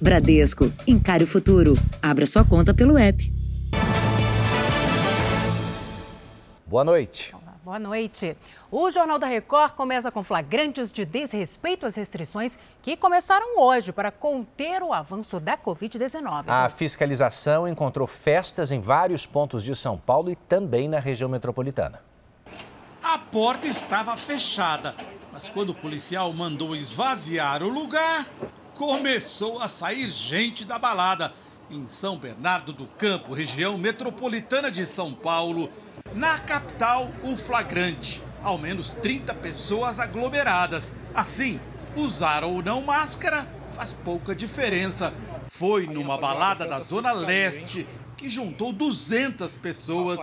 Bradesco, encare o futuro. Abra sua conta pelo app. Boa noite. Boa noite. O Jornal da Record começa com flagrantes de desrespeito às restrições que começaram hoje para conter o avanço da Covid-19. A fiscalização encontrou festas em vários pontos de São Paulo e também na região metropolitana. A porta estava fechada, mas quando o policial mandou esvaziar o lugar, começou a sair gente da balada. Em São Bernardo do Campo, região metropolitana de São Paulo, na capital, o flagrante. Ao menos 30 pessoas aglomeradas. Assim, usar ou não máscara faz pouca diferença. Foi numa balada da Zona Leste que juntou 200 pessoas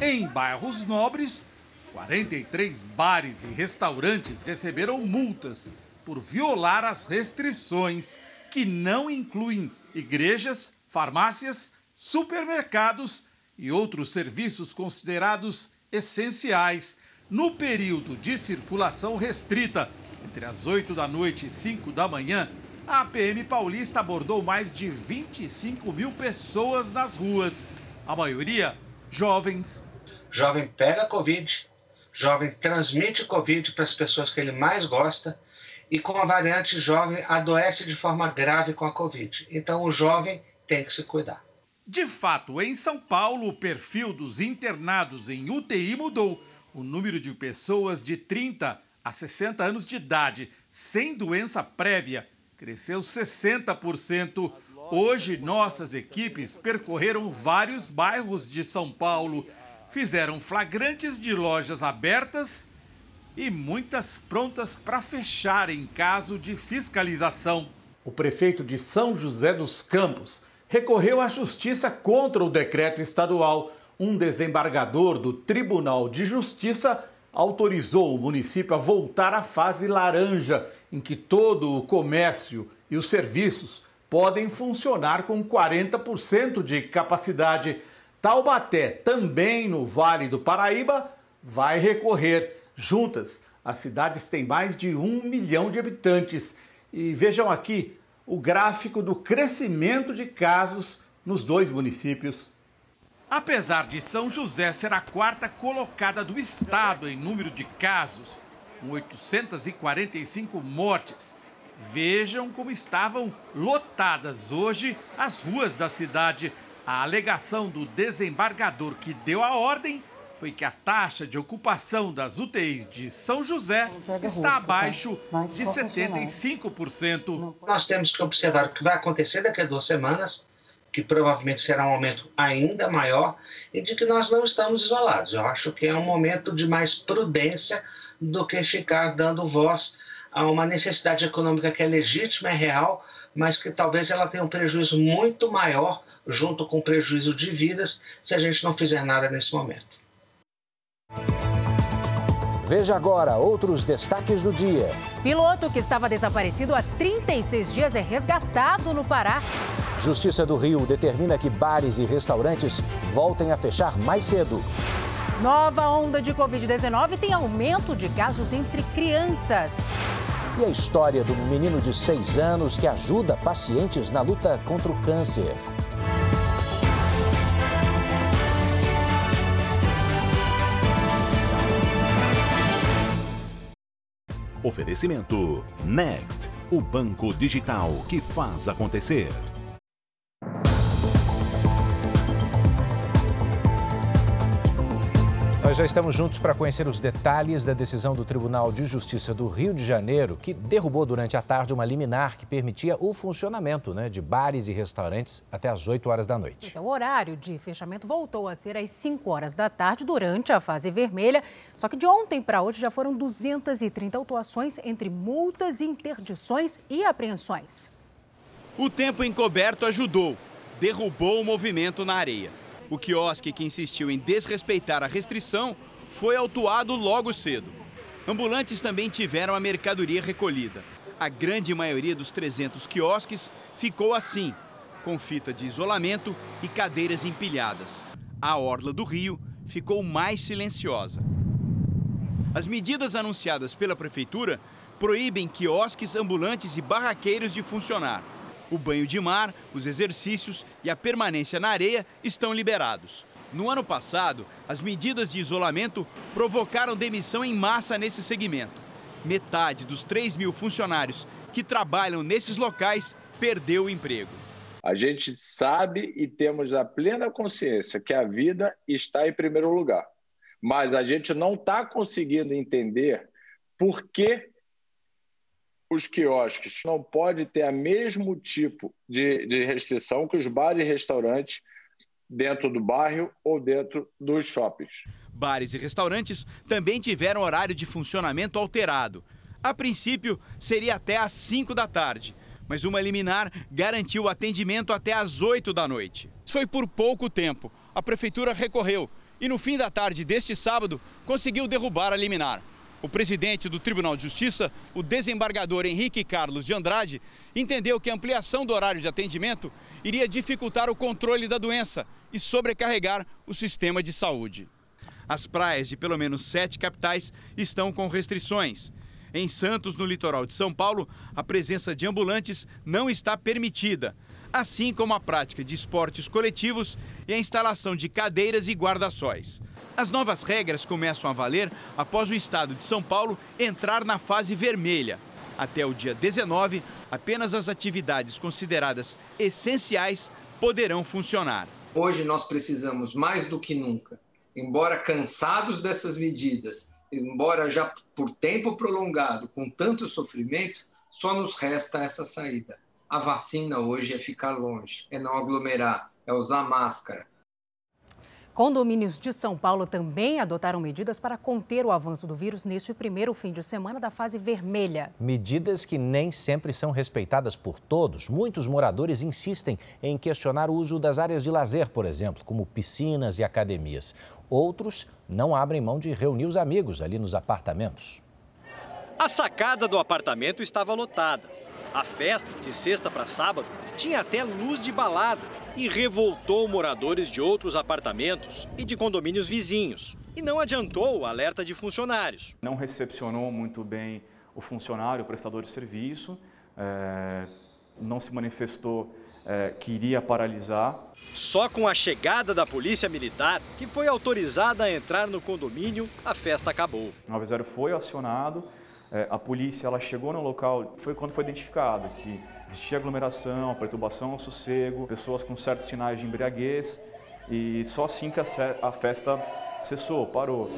em bairros nobres. 43 bares e restaurantes receberam multas por violar as restrições, que não incluem igrejas, farmácias, supermercados e outros serviços considerados essenciais no período de circulação restrita, entre as 8 da noite e 5 da manhã, a PM paulista abordou mais de 25 mil pessoas nas ruas, a maioria jovens. Jovem pega Covid, jovem transmite Covid para as pessoas que ele mais gosta e com a variante jovem adoece de forma grave com a Covid. Então o jovem tem que se cuidar. De fato, em São Paulo, o perfil dos internados em UTI mudou. O número de pessoas de 30 a 60 anos de idade sem doença prévia cresceu 60%. Hoje, nossas equipes percorreram vários bairros de São Paulo, fizeram flagrantes de lojas abertas e muitas prontas para fechar em caso de fiscalização. O prefeito de São José dos Campos recorreu à justiça contra o decreto estadual. Um desembargador do Tribunal de Justiça autorizou o município a voltar à fase laranja, em que todo o comércio e os serviços podem funcionar com 40% de capacidade. Taubaté, também no Vale do Paraíba, vai recorrer. Juntas, as cidades têm mais de um milhão de habitantes. E vejam aqui o gráfico do crescimento de casos nos dois municípios. Apesar de São José ser a quarta colocada do estado em número de casos, com 845 mortes, vejam como estavam lotadas hoje as ruas da cidade. A alegação do desembargador que deu a ordem foi que a taxa de ocupação das UTIs de São José está tá? abaixo de 75%. Nós temos que observar o que vai acontecer daqui a duas semanas, que provavelmente será um aumento ainda maior, e de que nós não estamos isolados. Eu acho que é um momento de mais prudência do que ficar dando voz a uma necessidade econômica que é legítima, é real, mas que talvez ela tenha um prejuízo muito maior junto com o prejuízo de vidas se a gente não fizer nada nesse momento. Veja agora outros destaques do dia. Piloto que estava desaparecido há 36 dias é resgatado no Pará. Justiça do Rio determina que bares e restaurantes voltem a fechar mais cedo. Nova onda de Covid-19 tem aumento de casos entre crianças. E a história do menino de 6 anos que ajuda pacientes na luta contra o câncer. Oferecimento Next, o banco digital que faz acontecer. Já estamos juntos para conhecer os detalhes da decisão do Tribunal de Justiça do Rio de Janeiro, que derrubou durante a tarde uma liminar que permitia o funcionamento né, de bares e restaurantes até às 8 horas da noite. Então, o horário de fechamento voltou a ser às 5 horas da tarde durante a fase vermelha. Só que de ontem para hoje já foram 230 autuações entre multas, interdições e apreensões. O tempo encoberto ajudou, derrubou o movimento na areia. O quiosque que insistiu em desrespeitar a restrição foi autuado logo cedo. Ambulantes também tiveram a mercadoria recolhida. A grande maioria dos 300 quiosques ficou assim, com fita de isolamento e cadeiras empilhadas. A orla do Rio ficou mais silenciosa. As medidas anunciadas pela prefeitura proíbem quiosques, ambulantes e barraqueiros de funcionar. O banho de mar, os exercícios e a permanência na areia estão liberados. No ano passado, as medidas de isolamento provocaram demissão em massa nesse segmento. Metade dos 3 mil funcionários que trabalham nesses locais perdeu o emprego. A gente sabe e temos a plena consciência que a vida está em primeiro lugar, mas a gente não está conseguindo entender por que os quiosques não podem ter o mesmo tipo de, de restrição que os bares e restaurantes dentro do bairro ou dentro dos shoppings. Bares e restaurantes também tiveram horário de funcionamento alterado. A princípio, seria até às 5 da tarde, mas uma liminar garantiu o atendimento até às 8 da noite. Foi por pouco tempo. A prefeitura recorreu e, no fim da tarde deste sábado, conseguiu derrubar a liminar. O presidente do Tribunal de Justiça, o desembargador Henrique Carlos de Andrade, entendeu que a ampliação do horário de atendimento iria dificultar o controle da doença e sobrecarregar o sistema de saúde. As praias de pelo menos sete capitais estão com restrições. Em Santos, no litoral de São Paulo, a presença de ambulantes não está permitida, assim como a prática de esportes coletivos e a instalação de cadeiras e guarda-sóis. As novas regras começam a valer após o estado de São Paulo entrar na fase vermelha. Até o dia 19, apenas as atividades consideradas essenciais poderão funcionar. Hoje nós precisamos mais do que nunca, embora cansados dessas medidas, embora já por tempo prolongado, com tanto sofrimento, só nos resta essa saída. A vacina hoje é ficar longe, é não aglomerar, é usar máscara, Condomínios de São Paulo também adotaram medidas para conter o avanço do vírus neste primeiro fim de semana da fase vermelha. Medidas que nem sempre são respeitadas por todos. Muitos moradores insistem em questionar o uso das áreas de lazer, por exemplo, como piscinas e academias. Outros não abrem mão de reunir os amigos ali nos apartamentos. A sacada do apartamento estava lotada. A festa, de sexta para sábado, tinha até luz de balada e revoltou moradores de outros apartamentos e de condomínios vizinhos. E não adiantou o alerta de funcionários. Não recepcionou muito bem o funcionário, o prestador de serviço, é, não se manifestou é, que iria paralisar. Só com a chegada da polícia militar, que foi autorizada a entrar no condomínio, a festa acabou. O 90 foi acionado, é, a polícia ela chegou no local, foi quando foi identificado que Existia aglomeração, perturbação ao sossego, pessoas com certos sinais de embriaguez e só assim que a festa cessou, parou.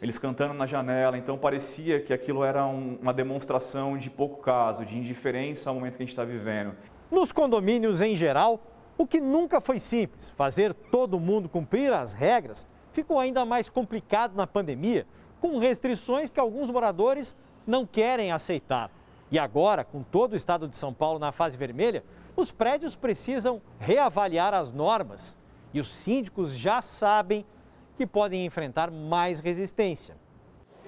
Eles cantando na janela, então parecia que aquilo era um, uma demonstração de pouco caso, de indiferença ao momento que a gente está vivendo. Nos condomínios em geral, o que nunca foi simples, fazer todo mundo cumprir as regras, ficou ainda mais complicado na pandemia com restrições que alguns moradores não querem aceitar. E agora, com todo o estado de São Paulo na fase vermelha, os prédios precisam reavaliar as normas e os síndicos já sabem que podem enfrentar mais resistência.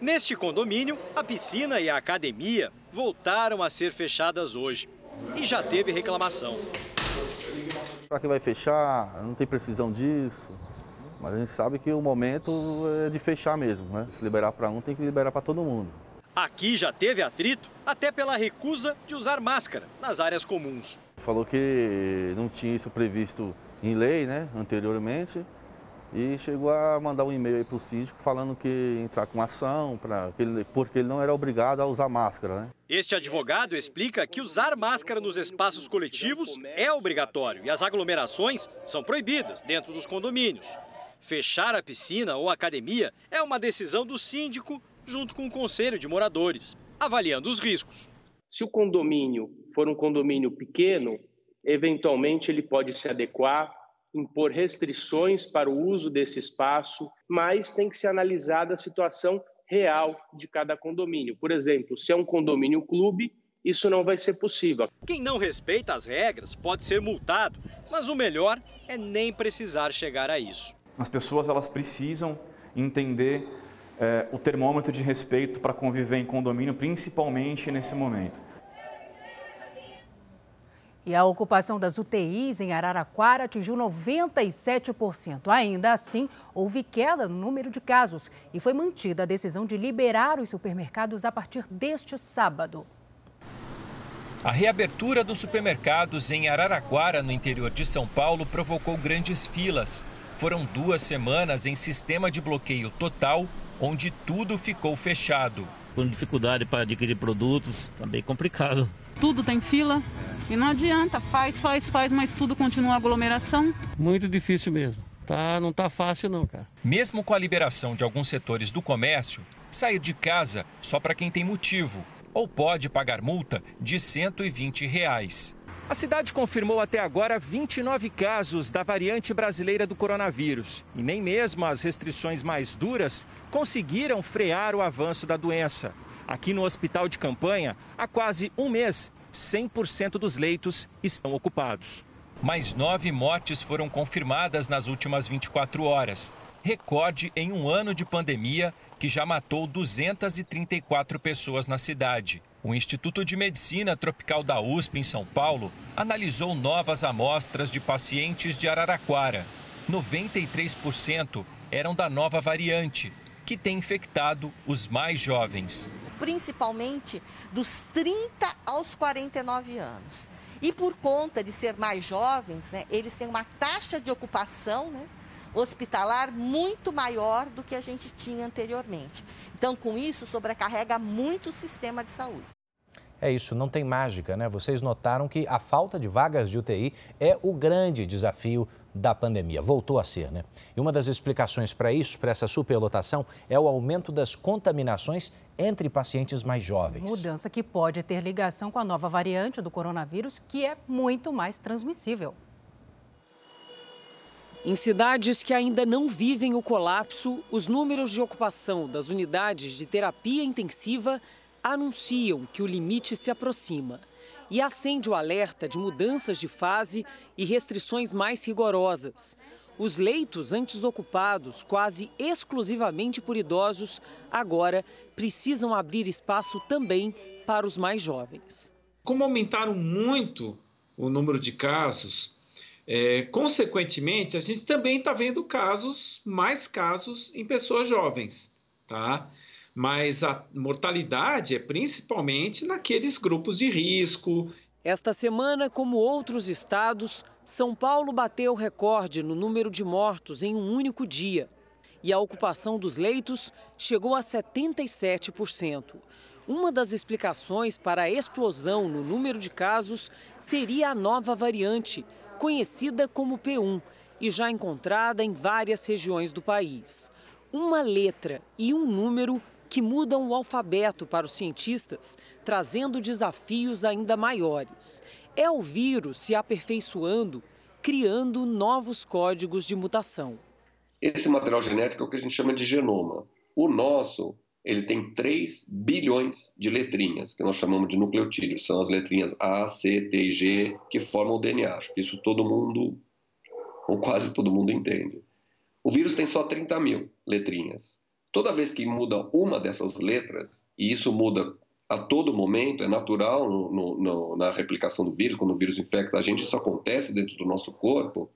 Neste condomínio, a piscina e a academia voltaram a ser fechadas hoje e já teve reclamação. Para que vai fechar? Não tem precisão disso. Mas a gente sabe que o momento é de fechar mesmo, né? Se liberar para um, tem que liberar para todo mundo. Aqui já teve atrito até pela recusa de usar máscara nas áreas comuns. Falou que não tinha isso previsto em lei, né, anteriormente, e chegou a mandar um e-mail para o síndico falando que entrar com ação, pra, ele, porque ele não era obrigado a usar máscara. Né? Este advogado explica que usar máscara nos espaços coletivos é obrigatório e as aglomerações são proibidas dentro dos condomínios. Fechar a piscina ou academia é uma decisão do síndico junto com o conselho de moradores, avaliando os riscos. Se o condomínio for um condomínio pequeno, eventualmente ele pode se adequar, impor restrições para o uso desse espaço, mas tem que ser analisada a situação real de cada condomínio. Por exemplo, se é um condomínio clube, isso não vai ser possível. Quem não respeita as regras pode ser multado, mas o melhor é nem precisar chegar a isso. As pessoas elas precisam entender é, o termômetro de respeito para conviver em condomínio, principalmente nesse momento. E a ocupação das UTIs em Araraquara atingiu 97%. Ainda assim, houve queda no número de casos e foi mantida a decisão de liberar os supermercados a partir deste sábado. A reabertura dos supermercados em Araraquara, no interior de São Paulo, provocou grandes filas. Foram duas semanas em sistema de bloqueio total, onde tudo ficou fechado. Com dificuldade para adquirir produtos, tá bem complicado. Tudo tem fila, e não adianta, faz, faz, faz, mas tudo continua aglomeração. Muito difícil mesmo. Tá, não tá fácil não, cara. Mesmo com a liberação de alguns setores do comércio, sair de casa só para quem tem motivo ou pode pagar multa de 120 reais. A cidade confirmou até agora 29 casos da variante brasileira do coronavírus. E nem mesmo as restrições mais duras conseguiram frear o avanço da doença. Aqui no hospital de campanha, há quase um mês, 100% dos leitos estão ocupados. Mais nove mortes foram confirmadas nas últimas 24 horas. Recorde em um ano de pandemia que já matou 234 pessoas na cidade. O Instituto de Medicina Tropical da USP, em São Paulo, analisou novas amostras de pacientes de Araraquara. 93% eram da nova variante, que tem infectado os mais jovens principalmente dos 30 aos 49 anos. E por conta de ser mais jovens, né, eles têm uma taxa de ocupação né, hospitalar muito maior do que a gente tinha anteriormente. Então, com isso, sobrecarrega muito o sistema de saúde. É isso, não tem mágica, né? Vocês notaram que a falta de vagas de UTI é o grande desafio da pandemia. Voltou a ser, né? E uma das explicações para isso, para essa superlotação, é o aumento das contaminações entre pacientes mais jovens. Mudança que pode ter ligação com a nova variante do coronavírus, que é muito mais transmissível. Em cidades que ainda não vivem o colapso, os números de ocupação das unidades de terapia intensiva anunciam que o limite se aproxima e acende o alerta de mudanças de fase e restrições mais rigorosas. Os leitos antes ocupados quase exclusivamente por idosos agora precisam abrir espaço também para os mais jovens. Como aumentaram muito o número de casos, é, consequentemente, a gente também está vendo casos, mais casos em pessoas jovens, tá? mas a mortalidade é principalmente naqueles grupos de risco. Esta semana, como outros estados, São Paulo bateu recorde no número de mortos em um único dia. E a ocupação dos leitos chegou a 77%. Uma das explicações para a explosão no número de casos seria a nova variante, conhecida como P1 e já encontrada em várias regiões do país. Uma letra e um número que mudam o alfabeto para os cientistas, trazendo desafios ainda maiores. É o vírus se aperfeiçoando, criando novos códigos de mutação. Esse material genético é o que a gente chama de genoma. O nosso, ele tem 3 bilhões de letrinhas, que nós chamamos de nucleotídeos. São as letrinhas A, C, T e G que formam o DNA. Acho que isso todo mundo, ou quase todo mundo, entende. O vírus tem só 30 mil letrinhas. Toda vez que muda uma dessas letras, e isso muda a todo momento, é natural no, no, na replicação do vírus, quando o vírus infecta a gente, isso acontece dentro do nosso corpo,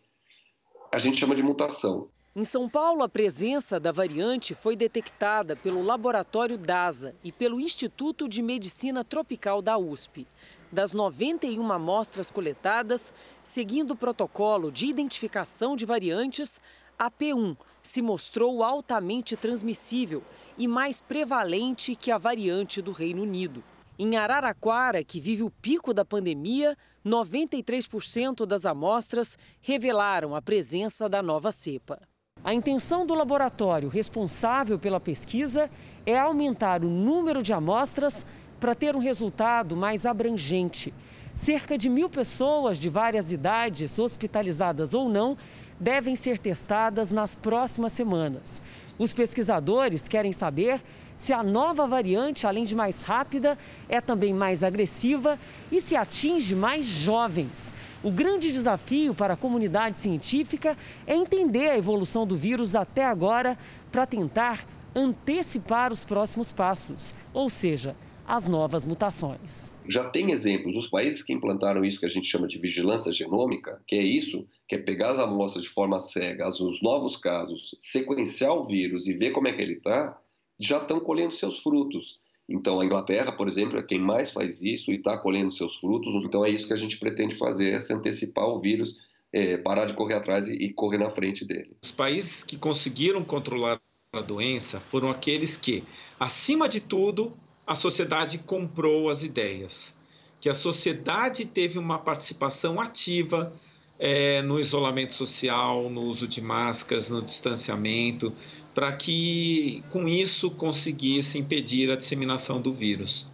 a gente chama de mutação. Em São Paulo, a presença da variante foi detectada pelo laboratório DASA e pelo Instituto de Medicina Tropical da USP. Das 91 amostras coletadas, seguindo o protocolo de identificação de variantes, a P1 se mostrou altamente transmissível e mais prevalente que a variante do Reino Unido. Em Araraquara, que vive o pico da pandemia, 93% das amostras revelaram a presença da nova cepa. A intenção do laboratório responsável pela pesquisa é aumentar o número de amostras para ter um resultado mais abrangente. Cerca de mil pessoas de várias idades, hospitalizadas ou não, devem ser testadas nas próximas semanas. Os pesquisadores querem saber se a nova variante, além de mais rápida, é também mais agressiva e se atinge mais jovens. O grande desafio para a comunidade científica é entender a evolução do vírus até agora para tentar antecipar os próximos passos, ou seja, as novas mutações. Já tem exemplos, os países que implantaram isso que a gente chama de vigilância genômica, que é isso, que é pegar as amostras de forma cega, os novos casos, sequenciar o vírus e ver como é que ele está, já estão colhendo seus frutos. Então, a Inglaterra, por exemplo, é quem mais faz isso e está colhendo seus frutos. Então, é isso que a gente pretende fazer, é se antecipar o vírus, é, parar de correr atrás e, correr na frente dele. Os países que conseguiram controlar a doença foram aqueles que, acima de tudo, a sociedade comprou as ideias, que a sociedade teve uma participação ativa é, no isolamento social, no uso de máscaras, no distanciamento, para que com isso conseguisse impedir a disseminação do vírus.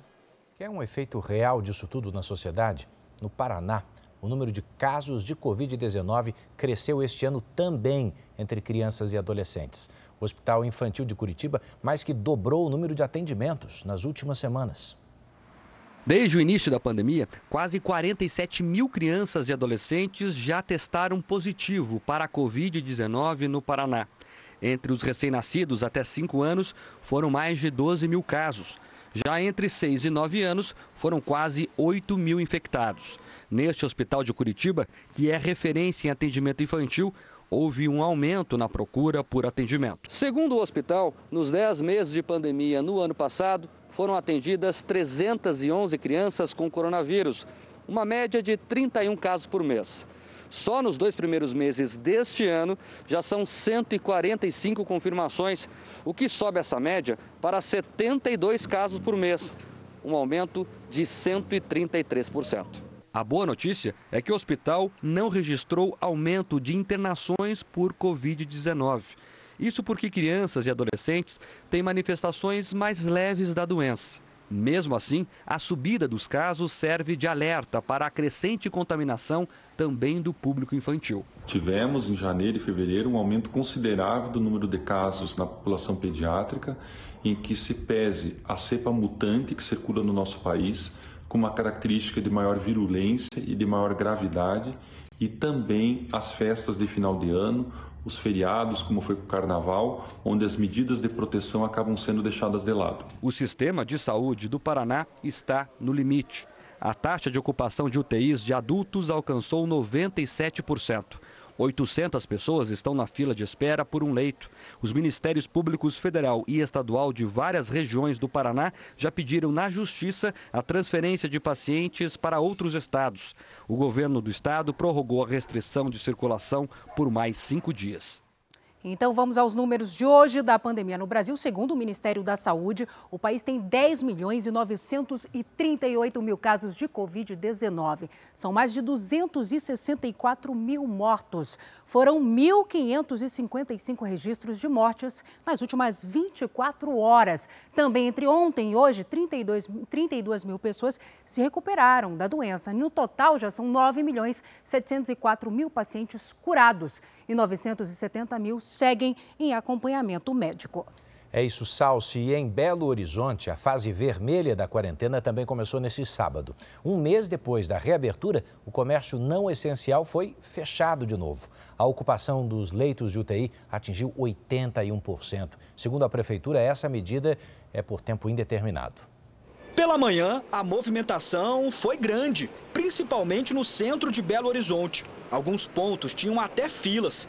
Quer um efeito real disso tudo na sociedade? No Paraná, o número de casos de Covid-19 cresceu este ano também entre crianças e adolescentes. O Hospital Infantil de Curitiba mais que dobrou o número de atendimentos nas últimas semanas. Desde o início da pandemia, quase 47 mil crianças e adolescentes já testaram positivo para a Covid-19 no Paraná. Entre os recém-nascidos até 5 anos, foram mais de 12 mil casos. Já entre 6 e 9 anos, foram quase 8 mil infectados. Neste hospital de Curitiba, que é referência em atendimento infantil, houve um aumento na procura por atendimento. Segundo o hospital, nos 10 meses de pandemia no ano passado, foram atendidas 311 crianças com coronavírus, uma média de 31 casos por mês. Só nos dois primeiros meses deste ano já são 145 confirmações, o que sobe essa média para 72 casos por mês, um aumento de 133%. A boa notícia é que o hospital não registrou aumento de internações por Covid-19. Isso porque crianças e adolescentes têm manifestações mais leves da doença. Mesmo assim, a subida dos casos serve de alerta para a crescente contaminação também do público infantil. Tivemos em janeiro e fevereiro um aumento considerável do número de casos na população pediátrica, em que se pese a cepa mutante que circula no nosso país, com uma característica de maior virulência e de maior gravidade, e também as festas de final de ano, os feriados, como foi com o carnaval, onde as medidas de proteção acabam sendo deixadas de lado. O sistema de saúde do Paraná está no limite. A taxa de ocupação de UTIs de adultos alcançou 97%. 800 pessoas estão na fila de espera por um leito. Os Ministérios Públicos Federal e Estadual de várias regiões do Paraná já pediram na Justiça a transferência de pacientes para outros estados. O governo do estado prorrogou a restrição de circulação por mais cinco dias. Então vamos aos números de hoje da pandemia no Brasil. Segundo o Ministério da Saúde, o país tem 10 milhões e 938 mil casos de Covid-19. São mais de 264 mil mortos. Foram 1.555 registros de mortes nas últimas 24 horas. Também entre ontem e hoje, 32, 32 mil pessoas se recuperaram da doença. No total, já são 9 milhões 704 mil pacientes curados e 970 mil seguem em acompanhamento médico. É isso, Salsi. E em Belo Horizonte, a fase vermelha da quarentena também começou nesse sábado. Um mês depois da reabertura, o comércio não essencial foi fechado de novo. A ocupação dos leitos de UTI atingiu 81%. Segundo a prefeitura, essa medida é por tempo indeterminado. Pela manhã, a movimentação foi grande, principalmente no centro de Belo Horizonte. Alguns pontos tinham até filas.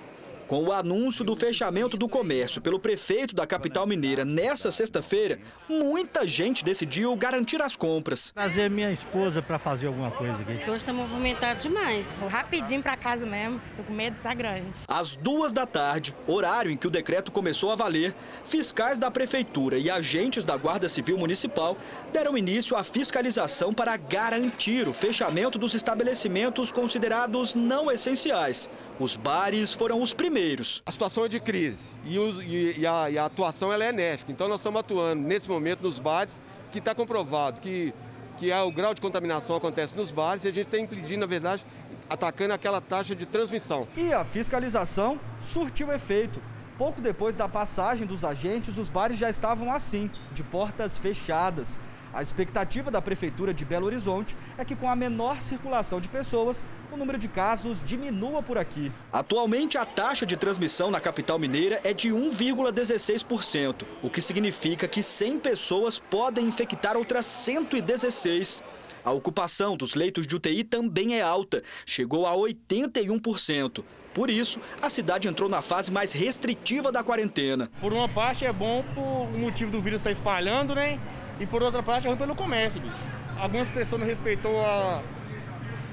Com o anúncio do fechamento do comércio pelo prefeito da capital mineira nessa sexta-feira, muita gente decidiu garantir as compras. Trazer minha esposa para fazer alguma coisa aqui. Hoje está movimentado demais. Vou rapidinho para casa mesmo, tô com medo, tá grande. Às duas da tarde, horário em que o decreto começou a valer, fiscais da prefeitura e agentes da Guarda Civil Municipal deram início à fiscalização para garantir o fechamento dos estabelecimentos considerados não essenciais. Os bares foram os primeiros. A situação é de crise e, e, e, a, e a, atuação ela é enérgica. Então nós estamos atuando nesse momento nos bares, que está comprovado que, que é, o grau de contaminação acontece nos bares e a gente está impedindo, na verdade, atacando aquela taxa de transmissão. E a fiscalização surtiu efeito. Pouco depois da passagem dos agentes, os bares já estavam assim, de portas fechadas. A expectativa da Prefeitura de Belo Horizonte é que, com a menor circulação de pessoas, o número de casos diminua por aqui. Atualmente, a taxa de transmissão na capital mineira é de 1,16%, o que significa que 100 pessoas podem infectar outras 116. A ocupação dos leitos de UTI também é alta, chegou a 81%. Por isso, a cidade entrou na fase mais restritiva da quarentena. Por uma parte é bom por o motivo do vírus estar espalhando, né? E por outra parte é ruim pelo comércio, bicho. Algumas pessoas não respeitou a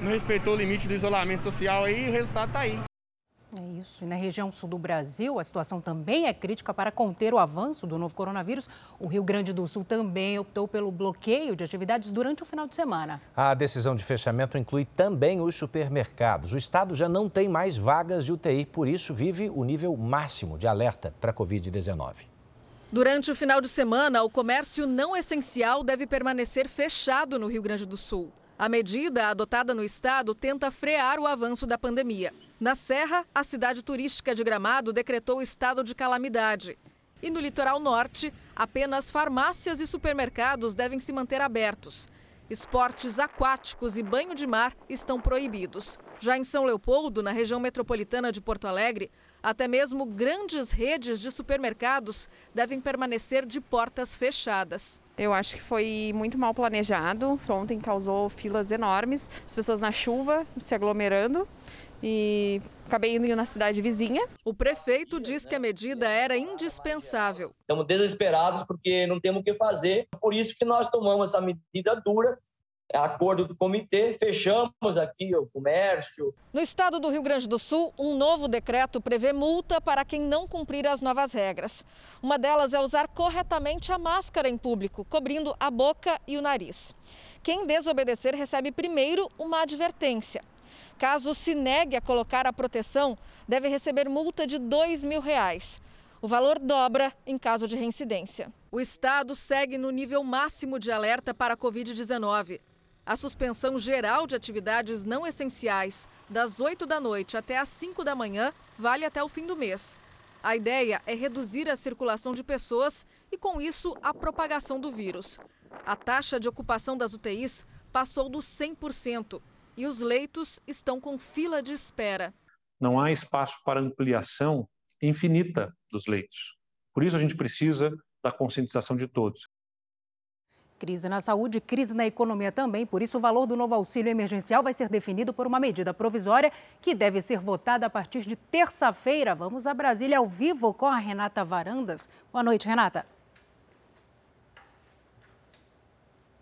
não respeitou o limite do isolamento social aí e o resultado tá aí. É isso. E na região sul do Brasil, a situação também é crítica para conter o avanço do novo coronavírus. O Rio Grande do Sul também optou pelo bloqueio de atividades durante o final de semana. A decisão de fechamento inclui também os supermercados. O estado já não tem mais vagas de UTI, por isso vive o nível máximo de alerta para a Covid-19. Durante o final de semana, o comércio não essencial deve permanecer fechado no Rio Grande do Sul. A medida adotada no estado tenta frear o avanço da pandemia. Na Serra, a cidade turística de Gramado decretou estado de calamidade. E no litoral norte, apenas farmácias e supermercados devem se manter abertos. Esportes aquáticos e banho de mar estão proibidos. Já em São Leopoldo, na região metropolitana de Porto Alegre, até mesmo grandes redes de supermercados devem permanecer de portas fechadas. Eu acho que foi muito mal planejado. Ontem causou filas enormes, as pessoas na chuva se aglomerando e acabei indo na cidade vizinha. O prefeito diz que a medida era indispensável. Estamos desesperados porque não temos o que fazer, por isso que nós tomamos essa medida dura acordo do comitê, fechamos aqui o comércio. No estado do Rio Grande do Sul, um novo decreto prevê multa para quem não cumprir as novas regras. Uma delas é usar corretamente a máscara em público, cobrindo a boca e o nariz. Quem desobedecer recebe primeiro uma advertência. Caso se negue a colocar a proteção, deve receber multa de dois mil reais. O valor dobra em caso de reincidência. O estado segue no nível máximo de alerta para a Covid-19. A suspensão geral de atividades não essenciais, das 8 da noite até as 5 da manhã, vale até o fim do mês. A ideia é reduzir a circulação de pessoas e, com isso, a propagação do vírus. A taxa de ocupação das UTIs passou dos 100% e os leitos estão com fila de espera. Não há espaço para ampliação infinita dos leitos. Por isso, a gente precisa da conscientização de todos. Crise na saúde, crise na economia também. Por isso, o valor do novo auxílio emergencial vai ser definido por uma medida provisória que deve ser votada a partir de terça-feira. Vamos a Brasília ao vivo com a Renata Varandas. Boa noite, Renata.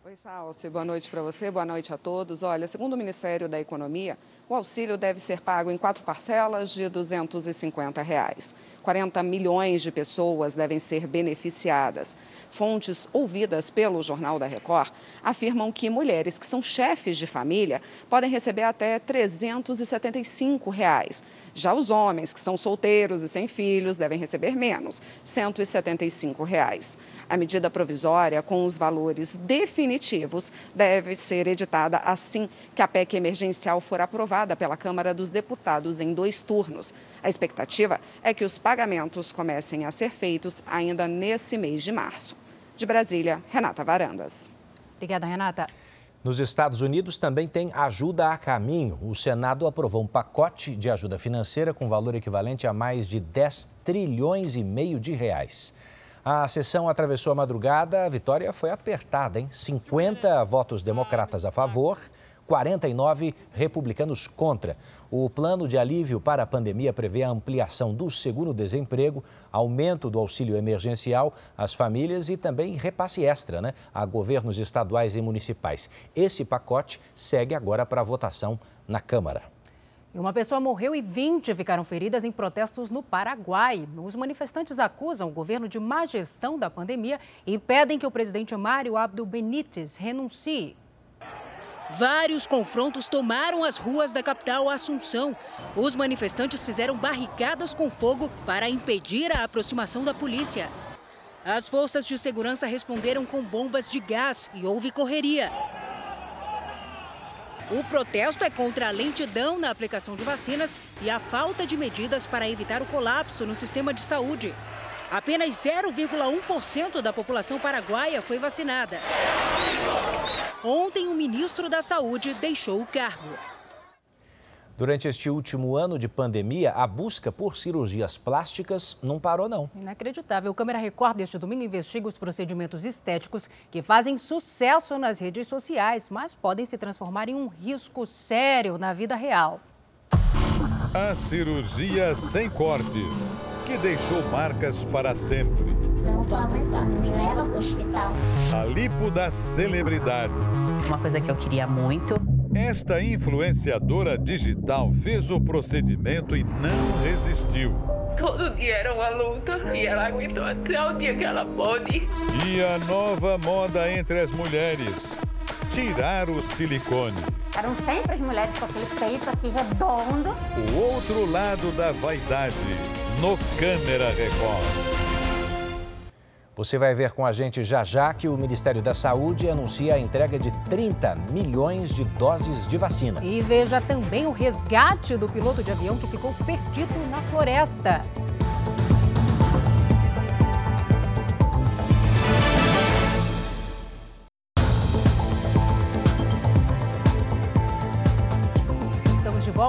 Oi, Salce. Boa noite para você, boa noite a todos. Olha, segundo o Ministério da Economia, o auxílio deve ser pago em quatro parcelas de 250 reais. 40 milhões de pessoas devem ser beneficiadas. Fontes ouvidas pelo Jornal da Record afirmam que mulheres que são chefes de família podem receber até 375 reais. Já os homens que são solteiros e sem filhos devem receber menos, 175 reais. A medida provisória, com os valores definitivos, deve ser editada assim que a PEC emergencial for aprovada pela Câmara dos Deputados em dois turnos. A expectativa é que os pagamentos comecem a ser feitos ainda nesse mês de março. De Brasília, Renata Varandas. Obrigada, Renata. Nos Estados Unidos também tem ajuda a caminho. O Senado aprovou um pacote de ajuda financeira com valor equivalente a mais de 10 trilhões e meio de reais. A sessão atravessou a madrugada, a vitória foi apertada, hein? 50 votos democratas a favor, 49 republicanos contra. O plano de alívio para a pandemia prevê a ampliação do seguro-desemprego, aumento do auxílio emergencial às famílias e também repasse extra né, a governos estaduais e municipais. Esse pacote segue agora para votação na Câmara. Uma pessoa morreu e 20 ficaram feridas em protestos no Paraguai. Os manifestantes acusam o governo de má gestão da pandemia e pedem que o presidente Mário Abdo Benítez renuncie. Vários confrontos tomaram as ruas da capital Assunção. Os manifestantes fizeram barricadas com fogo para impedir a aproximação da polícia. As forças de segurança responderam com bombas de gás e houve correria. O protesto é contra a lentidão na aplicação de vacinas e a falta de medidas para evitar o colapso no sistema de saúde. Apenas 0,1% da população paraguaia foi vacinada. Ontem, o ministro da Saúde deixou o cargo. Durante este último ano de pandemia, a busca por cirurgias plásticas não parou, não. Inacreditável. O Câmera Record deste domingo investiga os procedimentos estéticos que fazem sucesso nas redes sociais, mas podem se transformar em um risco sério na vida real. A cirurgia sem cortes, que deixou marcas para sempre. Não tô aguentando, me leva pro hospital. A lipo das celebridades. Uma coisa que eu queria muito esta influenciadora digital fez o procedimento e não resistiu. Todo dia era uma luta e ela aguentou até o dia que ela pôde. E a nova moda entre as mulheres: tirar o silicone. Eram sempre as mulheres com aquele peito aqui redondo. O outro lado da vaidade, no Câmera Record. Você vai ver com a gente já já que o Ministério da Saúde anuncia a entrega de 30 milhões de doses de vacina. E veja também o resgate do piloto de avião que ficou perdido na floresta.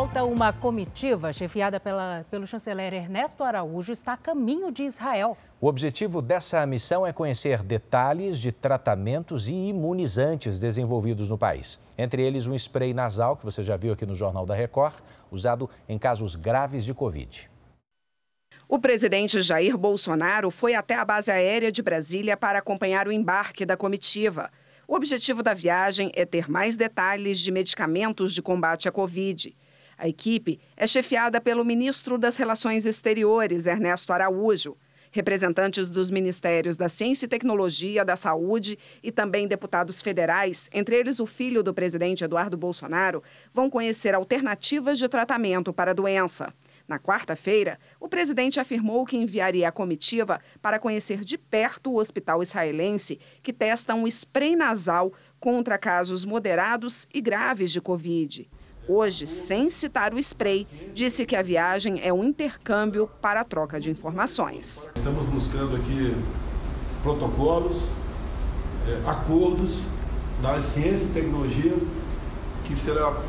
Volta, uma comitiva chefiada pela, pelo chanceler Ernesto Araújo está a caminho de Israel. O objetivo dessa missão é conhecer detalhes de tratamentos e imunizantes desenvolvidos no país. Entre eles, um spray nasal, que você já viu aqui no Jornal da Record, usado em casos graves de Covid. O presidente Jair Bolsonaro foi até a base aérea de Brasília para acompanhar o embarque da comitiva. O objetivo da viagem é ter mais detalhes de medicamentos de combate à Covid. A equipe é chefiada pelo ministro das Relações Exteriores, Ernesto Araújo. Representantes dos Ministérios da Ciência e Tecnologia, da Saúde e também deputados federais, entre eles o filho do presidente Eduardo Bolsonaro, vão conhecer alternativas de tratamento para a doença. Na quarta-feira, o presidente afirmou que enviaria a comitiva para conhecer de perto o hospital israelense que testa um spray nasal contra casos moderados e graves de Covid. Hoje, sem citar o spray, disse que a viagem é um intercâmbio para a troca de informações. Estamos buscando aqui protocolos, é, acordos na ciência e tecnologia que será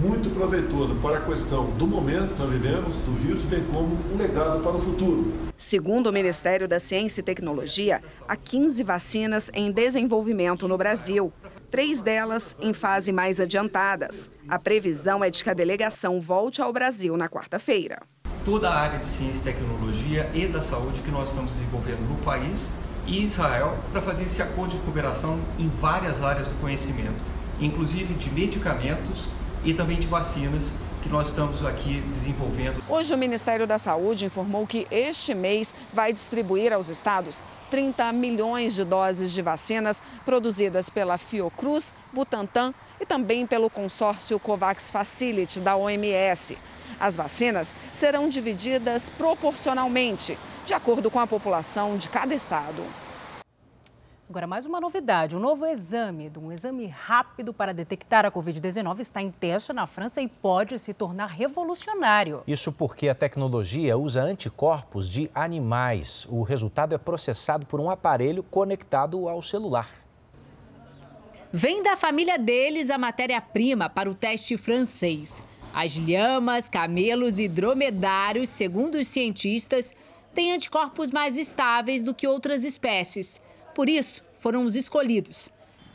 muito proveitoso para a questão do momento que nós vivemos, do vírus, bem como um legado para o futuro. Segundo o Ministério da Ciência e Tecnologia, há 15 vacinas em desenvolvimento no Brasil três delas em fase mais adiantadas. A previsão é de que a delegação volte ao Brasil na quarta-feira. Toda a área de ciência e tecnologia e da saúde que nós estamos desenvolvendo no país e Israel para fazer esse acordo de cooperação em várias áreas do conhecimento, inclusive de medicamentos e também de vacinas que nós estamos aqui desenvolvendo. Hoje o Ministério da Saúde informou que este mês vai distribuir aos estados 30 milhões de doses de vacinas produzidas pela Fiocruz, Butantan e também pelo consórcio COVAX Facility da OMS. As vacinas serão divididas proporcionalmente, de acordo com a população de cada estado. Agora, mais uma novidade: um novo exame, um exame rápido para detectar a Covid-19, está em teste na França e pode se tornar revolucionário. Isso porque a tecnologia usa anticorpos de animais. O resultado é processado por um aparelho conectado ao celular. Vem da família deles a matéria-prima para o teste francês. As lhamas, camelos e dromedários, segundo os cientistas, têm anticorpos mais estáveis do que outras espécies. Por isso, foram os escolhidos.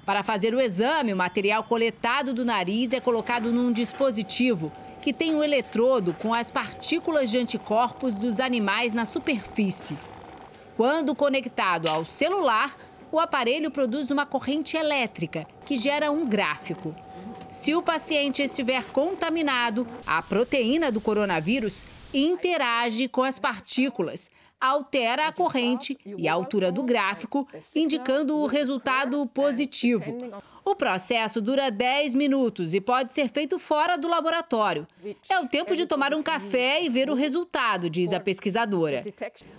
Para fazer o exame, o material coletado do nariz é colocado num dispositivo que tem um eletrodo com as partículas de anticorpos dos animais na superfície. Quando conectado ao celular, o aparelho produz uma corrente elétrica que gera um gráfico. Se o paciente estiver contaminado, a proteína do coronavírus interage com as partículas, altera a corrente e a altura do gráfico, indicando o resultado positivo. O processo dura 10 minutos e pode ser feito fora do laboratório. É o tempo de tomar um café e ver o resultado, diz a pesquisadora.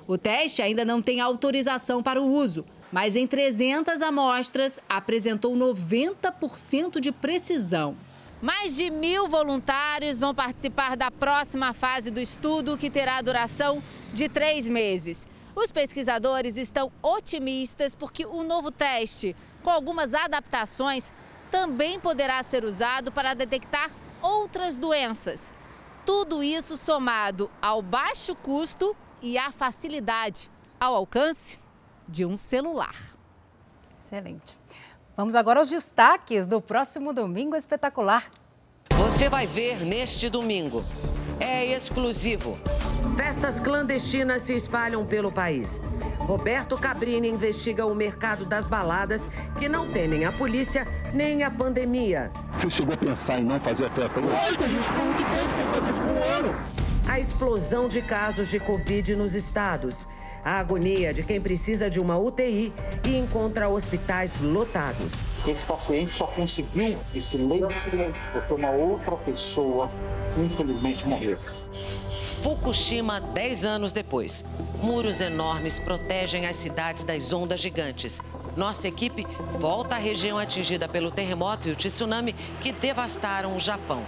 O teste ainda não tem autorização para o uso, mas em 300 amostras apresentou 90% de precisão. Mais de mil voluntários vão participar da próxima fase do estudo, que terá duração de três meses. Os pesquisadores estão otimistas porque o novo teste, com algumas adaptações, também poderá ser usado para detectar outras doenças. Tudo isso somado ao baixo custo e à facilidade ao alcance de um celular. Excelente. Vamos agora aos destaques do próximo Domingo Espetacular. Você vai ver neste domingo. É exclusivo. Festas clandestinas se espalham pelo país. Roberto Cabrini investiga o mercado das baladas que não temem a polícia nem a pandemia. Você chegou a pensar em não fazer a festa hoje? Lógico, a gente ficou muito tempo sem fazer, ficou um ano. A explosão de casos de Covid nos estados. A agonia de quem precisa de uma UTI e encontra hospitais lotados. Esse paciente só conseguiu esse leito porque uma outra pessoa, infelizmente, morreu. Fukushima, 10 anos depois. Muros enormes protegem as cidades das ondas gigantes. Nossa equipe volta à região atingida pelo terremoto e o tsunami que devastaram o Japão.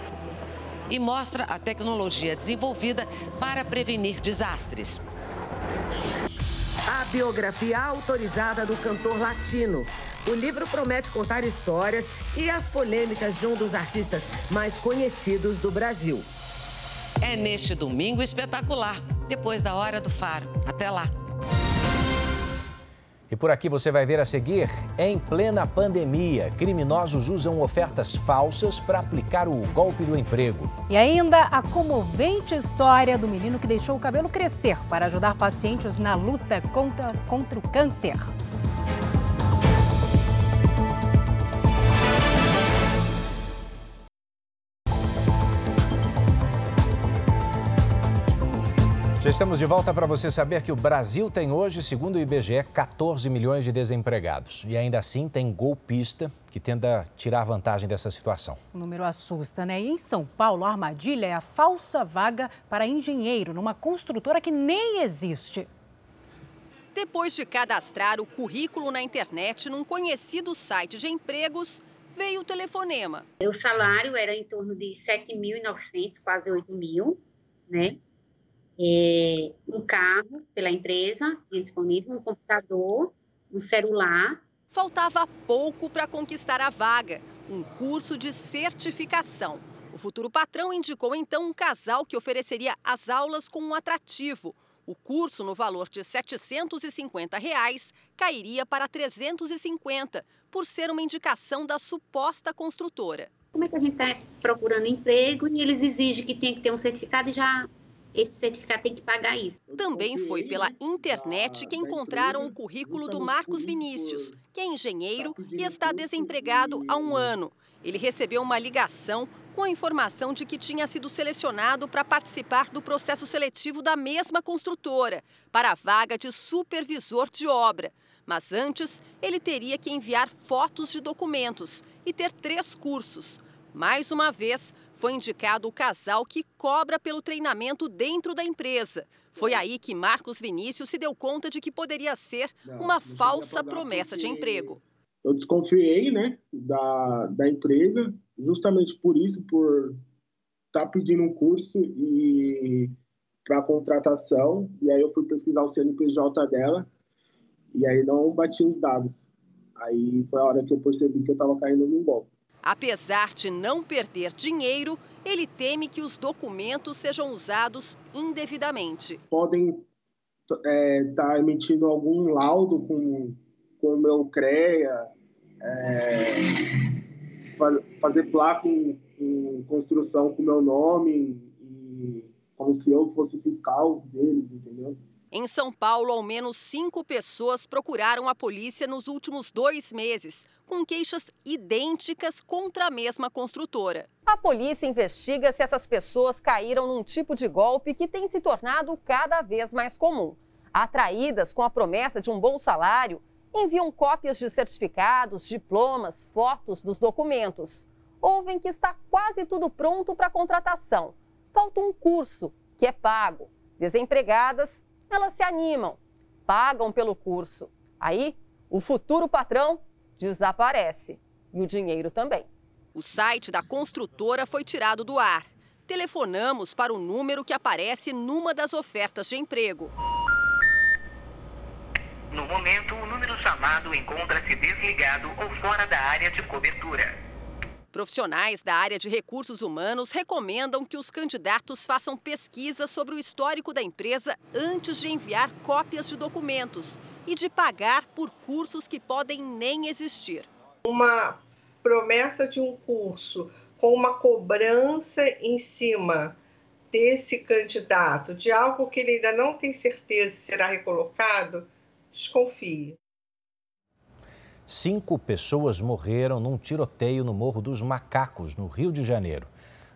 E mostra a tecnologia desenvolvida para prevenir desastres. A biografia autorizada do cantor latino. O livro promete contar histórias e as polêmicas de um dos artistas mais conhecidos do Brasil. É neste domingo espetacular, depois da hora do faro. Até lá. E por aqui você vai ver a seguir: em plena pandemia, criminosos usam ofertas falsas para aplicar o golpe do emprego. E ainda a comovente história do menino que deixou o cabelo crescer para ajudar pacientes na luta contra, contra o câncer. Já estamos de volta para você saber que o Brasil tem hoje, segundo o IBGE, 14 milhões de desempregados. E ainda assim tem golpista que tenta tirar vantagem dessa situação. O número assusta, né? E em São Paulo, a armadilha é a falsa vaga para engenheiro numa construtora que nem existe. Depois de cadastrar o currículo na internet num conhecido site de empregos, veio o telefonema. O salário era em torno de 7.900, quase 8 mil, né? É, um carro pela empresa disponível, um computador, um celular. Faltava pouco para conquistar a vaga, um curso de certificação. O futuro patrão indicou então um casal que ofereceria as aulas com um atrativo. O curso, no valor de 750 reais, cairia para 350, por ser uma indicação da suposta construtora. Como é que a gente está procurando emprego e eles exigem que tem que ter um certificado e já esse certificado tem que pagar isso. Também foi pela internet que encontraram o currículo do Marcos Vinícius, que é engenheiro e está desempregado há um ano. Ele recebeu uma ligação com a informação de que tinha sido selecionado para participar do processo seletivo da mesma construtora, para a vaga de supervisor de obra. Mas antes, ele teria que enviar fotos de documentos e ter três cursos. Mais uma vez, foi indicado o casal que cobra pelo treinamento dentro da empresa. Foi aí que Marcos Vinícius se deu conta de que poderia ser uma falsa promessa de emprego. Eu desconfiei, né, da, da empresa, justamente por isso, por estar tá pedindo um curso e para contratação, e aí eu fui pesquisar o CNPJ dela, e aí não bati os dados. Aí foi a hora que eu percebi que eu estava caindo num golpe. Apesar de não perder dinheiro, ele teme que os documentos sejam usados indevidamente. Podem estar é, tá emitindo algum laudo com o meu CREA, é, fazer placa em, em construção com meu nome, e, como se eu fosse fiscal deles, entendeu? Em São Paulo, ao menos cinco pessoas procuraram a polícia nos últimos dois meses, com queixas idênticas contra a mesma construtora. A polícia investiga se essas pessoas caíram num tipo de golpe que tem se tornado cada vez mais comum. Atraídas com a promessa de um bom salário, enviam cópias de certificados, diplomas, fotos dos documentos. Ouvem que está quase tudo pronto para contratação. Falta um curso, que é pago. Desempregadas elas se animam, pagam pelo curso. Aí, o futuro patrão desaparece e o dinheiro também. O site da construtora foi tirado do ar. Telefonamos para o número que aparece numa das ofertas de emprego. No momento, o número chamado encontra-se desligado ou fora da área de cobertura. Profissionais da área de recursos humanos recomendam que os candidatos façam pesquisa sobre o histórico da empresa antes de enviar cópias de documentos e de pagar por cursos que podem nem existir. Uma promessa de um curso com uma cobrança em cima desse candidato de algo que ele ainda não tem certeza se será recolocado, desconfie. Cinco pessoas morreram num tiroteio no Morro dos Macacos, no Rio de Janeiro.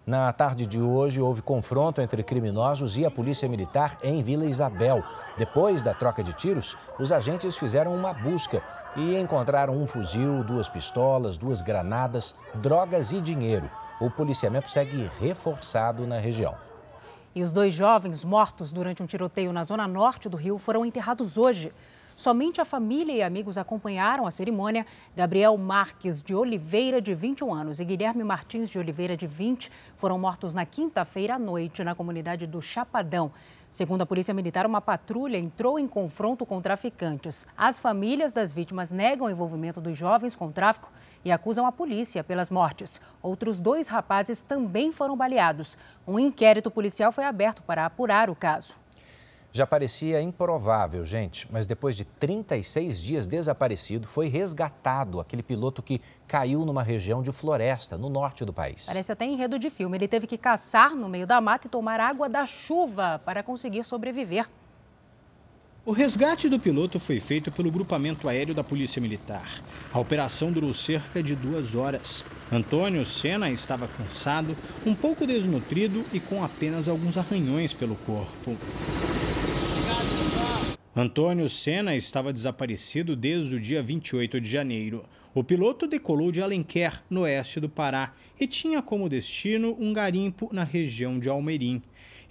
Na tarde de hoje, houve confronto entre criminosos e a Polícia Militar em Vila Isabel. Depois da troca de tiros, os agentes fizeram uma busca e encontraram um fuzil, duas pistolas, duas granadas, drogas e dinheiro. O policiamento segue reforçado na região. E os dois jovens mortos durante um tiroteio na zona norte do Rio foram enterrados hoje. Somente a família e amigos acompanharam a cerimônia. Gabriel Marques de Oliveira, de 21 anos, e Guilherme Martins de Oliveira, de 20, foram mortos na quinta-feira à noite na comunidade do Chapadão. Segundo a Polícia Militar, uma patrulha entrou em confronto com traficantes. As famílias das vítimas negam o envolvimento dos jovens com tráfico e acusam a polícia pelas mortes. Outros dois rapazes também foram baleados. Um inquérito policial foi aberto para apurar o caso. Já parecia improvável, gente, mas depois de 36 dias desaparecido, foi resgatado aquele piloto que caiu numa região de floresta, no norte do país. Parece até enredo de filme. Ele teve que caçar no meio da mata e tomar água da chuva para conseguir sobreviver. O resgate do piloto foi feito pelo grupamento aéreo da Polícia Militar. A operação durou cerca de duas horas. Antônio Senna estava cansado, um pouco desnutrido e com apenas alguns arranhões pelo corpo. Antônio Senna estava desaparecido desde o dia 28 de janeiro. O piloto decolou de Alenquer, no oeste do Pará, e tinha como destino um garimpo na região de Almerim.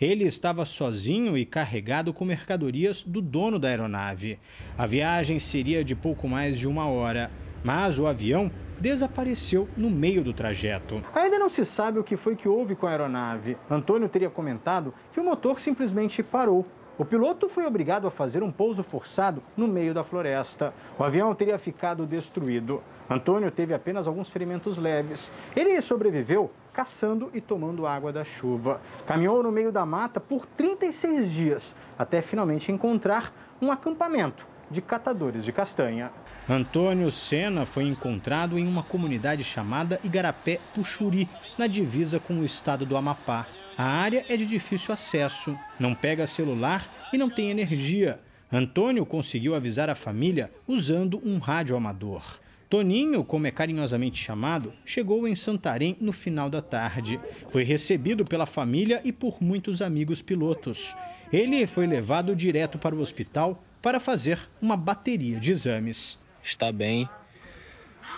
Ele estava sozinho e carregado com mercadorias do dono da aeronave. A viagem seria de pouco mais de uma hora, mas o avião desapareceu no meio do trajeto. Ainda não se sabe o que foi que houve com a aeronave. Antônio teria comentado que o motor simplesmente parou o piloto foi obrigado a fazer um pouso forçado no meio da floresta. O avião teria ficado destruído. Antônio teve apenas alguns ferimentos leves. Ele sobreviveu caçando e tomando água da chuva. Caminhou no meio da mata por 36 dias, até finalmente encontrar um acampamento de catadores de castanha. Antônio Sena foi encontrado em uma comunidade chamada Igarapé Puxuri, na divisa com o estado do Amapá. A área é de difícil acesso, não pega celular e não tem energia. Antônio conseguiu avisar a família usando um rádio amador. Toninho, como é carinhosamente chamado, chegou em Santarém no final da tarde. Foi recebido pela família e por muitos amigos pilotos. Ele foi levado direto para o hospital para fazer uma bateria de exames. Está bem,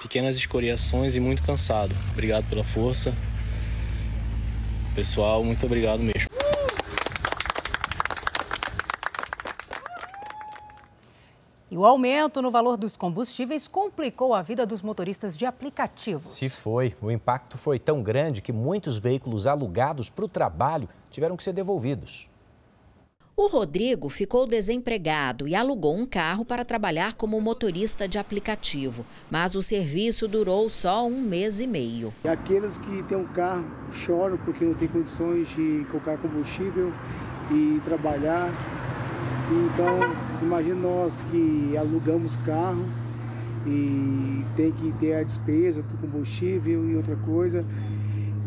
pequenas escoriações e muito cansado. Obrigado pela força, Pessoal, muito obrigado mesmo. E o aumento no valor dos combustíveis complicou a vida dos motoristas de aplicativos. Se foi. O impacto foi tão grande que muitos veículos alugados para o trabalho tiveram que ser devolvidos. O Rodrigo ficou desempregado e alugou um carro para trabalhar como motorista de aplicativo, mas o serviço durou só um mês e meio. Aqueles que têm um carro choram porque não tem condições de colocar combustível e trabalhar. Então, imagine nós que alugamos carro e tem que ter a despesa do combustível e outra coisa.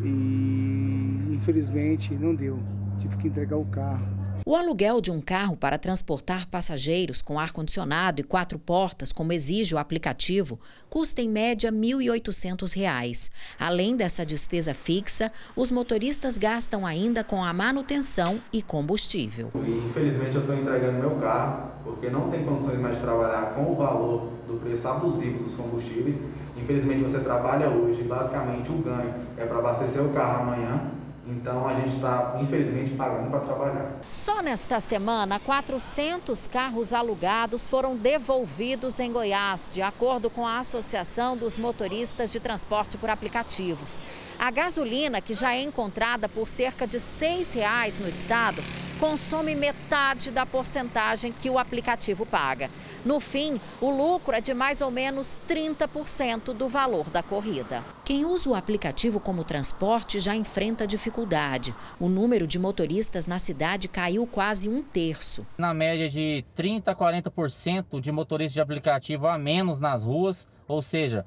E infelizmente não deu. Tive que entregar o carro. O aluguel de um carro para transportar passageiros com ar-condicionado e quatro portas, como exige o aplicativo, custa em média R$ 1.800. Além dessa despesa fixa, os motoristas gastam ainda com a manutenção e combustível. Infelizmente, eu estou entregando meu carro porque não tem condições mais de trabalhar com o valor do preço abusivo dos combustíveis. Infelizmente, você trabalha hoje, basicamente o ganho é para abastecer o carro amanhã então a gente está, infelizmente, pagando para trabalhar. Só nesta semana, 400 carros alugados foram devolvidos em Goiás, de acordo com a Associação dos Motoristas de Transporte por Aplicativos. A gasolina, que já é encontrada por cerca de R$ 6,00 no estado, consome metade da porcentagem que o aplicativo paga. No fim, o lucro é de mais ou menos 30% do valor da corrida. Quem usa o aplicativo como transporte já enfrenta dificuldade. O número de motoristas na cidade caiu quase um terço. Na média de 30% a 40% de motoristas de aplicativo a menos nas ruas, ou seja,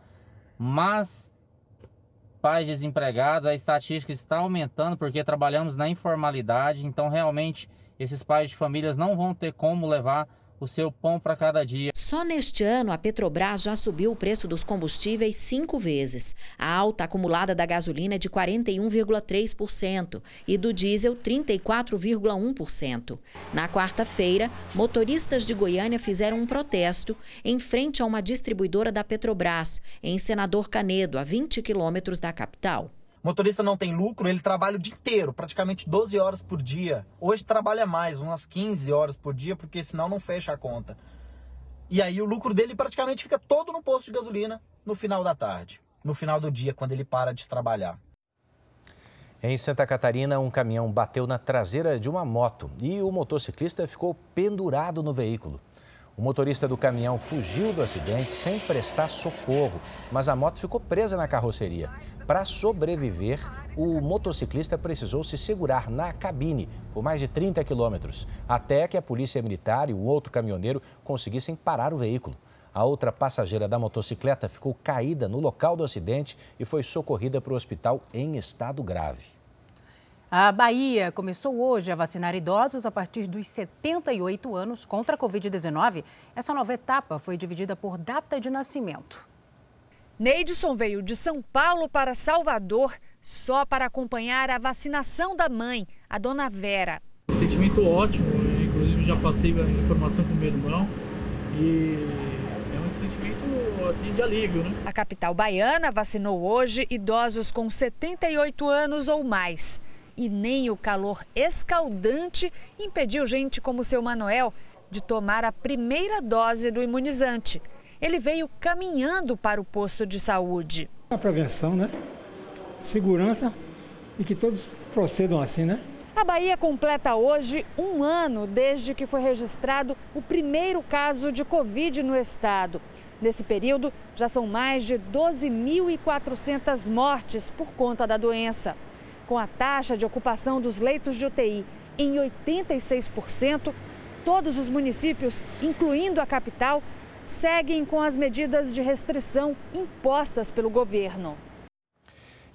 mais pais desempregados, a estatística está aumentando porque trabalhamos na informalidade, então realmente esses pais de famílias não vão ter como levar o seu pão para cada dia. Só neste ano, a Petrobras já subiu o preço dos combustíveis cinco vezes. A alta acumulada da gasolina é de 41,3% e do diesel 34,1%. Na quarta-feira, motoristas de Goiânia fizeram um protesto em frente a uma distribuidora da Petrobras, em Senador Canedo, a 20 quilômetros da capital. Motorista não tem lucro, ele trabalha o dia inteiro, praticamente 12 horas por dia. Hoje trabalha mais, umas 15 horas por dia, porque senão não fecha a conta. E aí o lucro dele praticamente fica todo no posto de gasolina no final da tarde, no final do dia, quando ele para de trabalhar. Em Santa Catarina, um caminhão bateu na traseira de uma moto e o motociclista ficou pendurado no veículo. O motorista do caminhão fugiu do acidente sem prestar socorro, mas a moto ficou presa na carroceria. Para sobreviver, o motociclista precisou se segurar na cabine por mais de 30 quilômetros, até que a polícia militar e o outro caminhoneiro conseguissem parar o veículo. A outra passageira da motocicleta ficou caída no local do acidente e foi socorrida para o hospital em estado grave. A Bahia começou hoje a vacinar idosos a partir dos 78 anos contra a Covid-19. Essa nova etapa foi dividida por data de nascimento. Neidson veio de São Paulo para Salvador só para acompanhar a vacinação da mãe, a dona Vera. Um sentimento ótimo, inclusive já passei a informação com meu irmão e é um sentimento assim de alívio, né? A capital baiana vacinou hoje idosos com 78 anos ou mais. E nem o calor escaldante impediu gente como seu Manuel de tomar a primeira dose do imunizante ele veio caminhando para o posto de saúde. A prevenção, né? Segurança e que todos procedam assim, né? A Bahia completa hoje um ano desde que foi registrado o primeiro caso de Covid no estado. Nesse período, já são mais de 12.400 mortes por conta da doença. Com a taxa de ocupação dos leitos de UTI em 86%, todos os municípios, incluindo a capital, seguem com as medidas de restrição impostas pelo governo.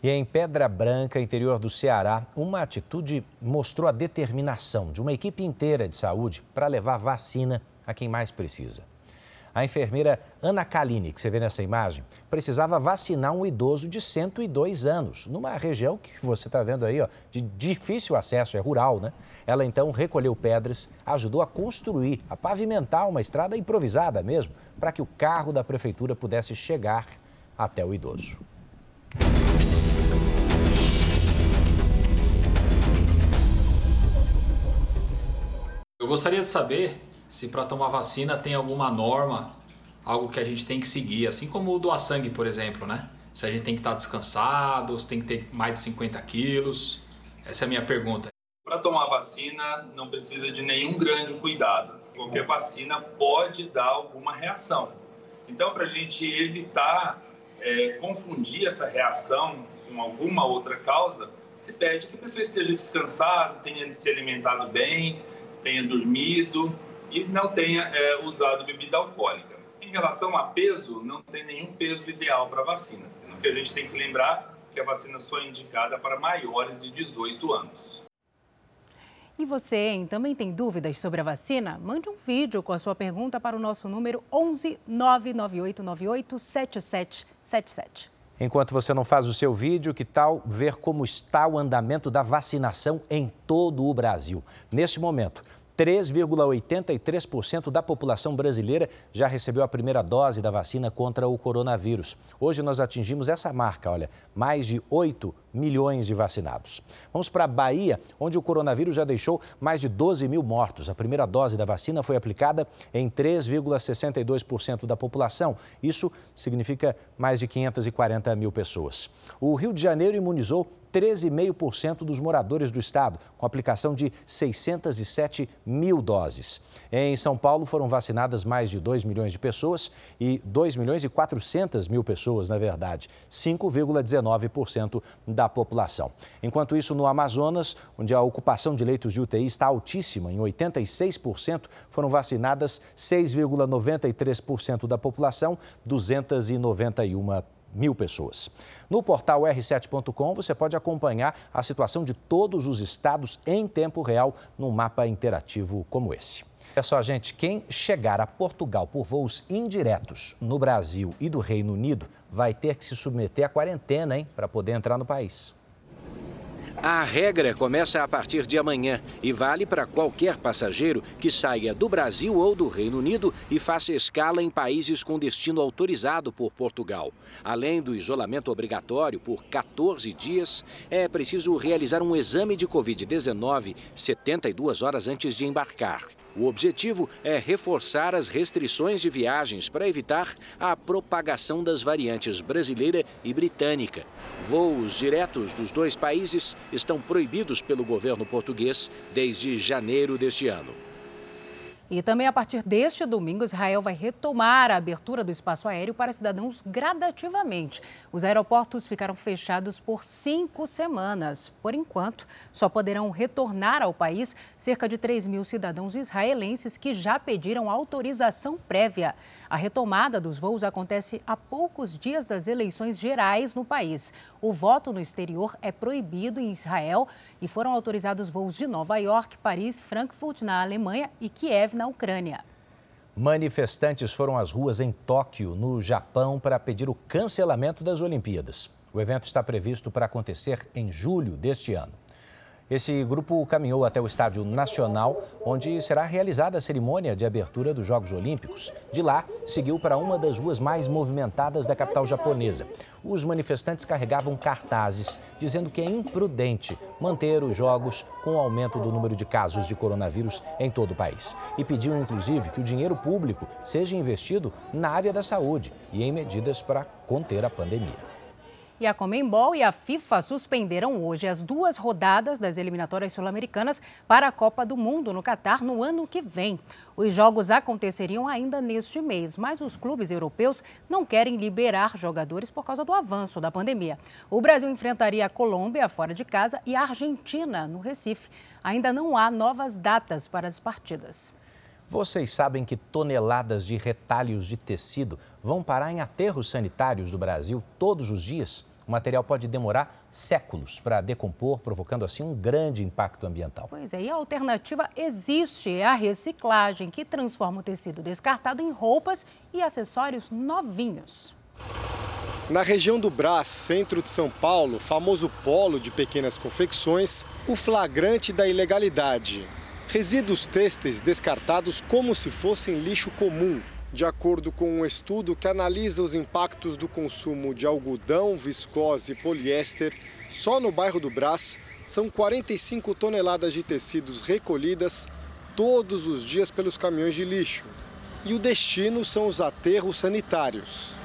E em Pedra Branca, interior do Ceará, uma atitude mostrou a determinação de uma equipe inteira de saúde para levar vacina a quem mais precisa. A enfermeira Ana Kaline, que você vê nessa imagem, precisava vacinar um idoso de 102 anos, numa região que você está vendo aí, ó, de difícil acesso, é rural, né? Ela então recolheu pedras, ajudou a construir, a pavimentar uma estrada improvisada mesmo, para que o carro da prefeitura pudesse chegar até o idoso. Eu gostaria de saber se para tomar vacina tem alguma norma, algo que a gente tem que seguir, assim como doar sangue, por exemplo, né? Se a gente tem que estar descansado, se tem que ter mais de 50 quilos. Essa é a minha pergunta. Para tomar vacina não precisa de nenhum grande cuidado. Qualquer vacina pode dar alguma reação. Então, para a gente evitar é, confundir essa reação com alguma outra causa, se pede que a pessoa esteja descansado, tenha se alimentado bem, tenha dormido, e não tenha é, usado bebida alcoólica. Em relação a peso, não tem nenhum peso ideal para a vacina. O que a gente tem que lembrar é que a vacina só é indicada para maiores de 18 anos. E você, hein, também tem dúvidas sobre a vacina? Mande um vídeo com a sua pergunta para o nosso número 11 99898 7777. Enquanto você não faz o seu vídeo, que tal ver como está o andamento da vacinação em todo o Brasil? Neste momento, 3,83% da população brasileira já recebeu a primeira dose da vacina contra o coronavírus. Hoje nós atingimos essa marca, olha, mais de 8 milhões de vacinados. Vamos para a Bahia, onde o coronavírus já deixou mais de 12 mil mortos. A primeira dose da vacina foi aplicada em 3,62% da população. Isso significa mais de 540 mil pessoas. O Rio de Janeiro imunizou 13,5% dos moradores do estado, com aplicação de 607 mil doses. Em São Paulo foram vacinadas mais de 2 milhões de pessoas e 2 milhões e 400 mil pessoas, na verdade, 5,19% da população. Enquanto isso, no Amazonas, onde a ocupação de leitos de UTI está altíssima, em 86%, foram vacinadas 6,93% da população, 291 mil pessoas. No portal r7.com você pode acompanhar a situação de todos os estados em tempo real num mapa interativo como esse. É só, gente, quem chegar a Portugal por voos indiretos no Brasil e do Reino Unido vai ter que se submeter à quarentena, hein, para poder entrar no país. A regra começa a partir de amanhã e vale para qualquer passageiro que saia do Brasil ou do Reino Unido e faça escala em países com destino autorizado por Portugal. Além do isolamento obrigatório por 14 dias, é preciso realizar um exame de Covid-19 72 horas antes de embarcar. O objetivo é reforçar as restrições de viagens para evitar a propagação das variantes brasileira e britânica. Voos diretos dos dois países estão proibidos pelo governo português desde janeiro deste ano. E também a partir deste domingo, Israel vai retomar a abertura do espaço aéreo para cidadãos gradativamente. Os aeroportos ficaram fechados por cinco semanas. Por enquanto, só poderão retornar ao país cerca de 3 mil cidadãos israelenses que já pediram autorização prévia. A retomada dos voos acontece a poucos dias das eleições gerais no país. O voto no exterior é proibido em Israel e foram autorizados voos de Nova York, Paris, Frankfurt, na Alemanha e Kiev, na Ucrânia. Manifestantes foram às ruas em Tóquio, no Japão, para pedir o cancelamento das Olimpíadas. O evento está previsto para acontecer em julho deste ano. Esse grupo caminhou até o Estádio Nacional, onde será realizada a cerimônia de abertura dos Jogos Olímpicos. De lá, seguiu para uma das ruas mais movimentadas da capital japonesa. Os manifestantes carregavam cartazes dizendo que é imprudente manter os Jogos com o aumento do número de casos de coronavírus em todo o país. E pediam, inclusive, que o dinheiro público seja investido na área da saúde e em medidas para conter a pandemia. E a Comembol e a FIFA suspenderam hoje as duas rodadas das eliminatórias sul-americanas para a Copa do Mundo no Catar no ano que vem. Os jogos aconteceriam ainda neste mês, mas os clubes europeus não querem liberar jogadores por causa do avanço da pandemia. O Brasil enfrentaria a Colômbia fora de casa e a Argentina no Recife. Ainda não há novas datas para as partidas. Vocês sabem que toneladas de retalhos de tecido vão parar em aterros sanitários do Brasil todos os dias? O material pode demorar séculos para decompor, provocando assim um grande impacto ambiental. Pois é, e a alternativa existe, é a reciclagem, que transforma o tecido descartado em roupas e acessórios novinhos. Na região do Brás, centro de São Paulo, famoso polo de pequenas confecções, o flagrante da ilegalidade. Resíduos têxteis descartados como se fossem lixo comum, de acordo com um estudo que analisa os impactos do consumo de algodão, viscose e poliéster, só no bairro do Brás são 45 toneladas de tecidos recolhidas todos os dias pelos caminhões de lixo. E o destino são os aterros sanitários.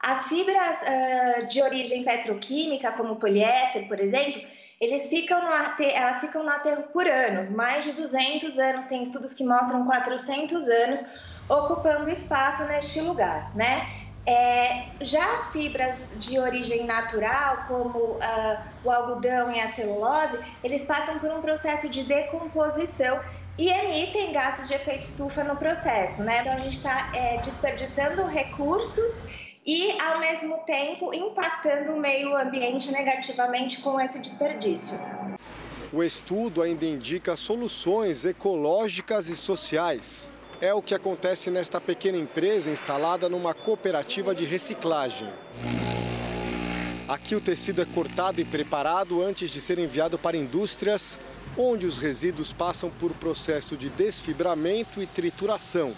As fibras uh, de origem petroquímica, como poliéster, por exemplo, eles ficam no aterro, elas ficam no aterro por anos, mais de 200 anos, tem estudos que mostram 400 anos, ocupando espaço neste lugar, né? É, já as fibras de origem natural, como uh, o algodão e a celulose, eles passam por um processo de decomposição e emitem gases de efeito estufa no processo, né? Então a gente está é, desperdiçando recursos e, ao mesmo tempo, impactando o meio ambiente negativamente com esse desperdício. O estudo ainda indica soluções ecológicas e sociais é o que acontece nesta pequena empresa instalada numa cooperativa de reciclagem. Aqui o tecido é cortado e preparado antes de ser enviado para indústrias, onde os resíduos passam por processo de desfibramento e trituração.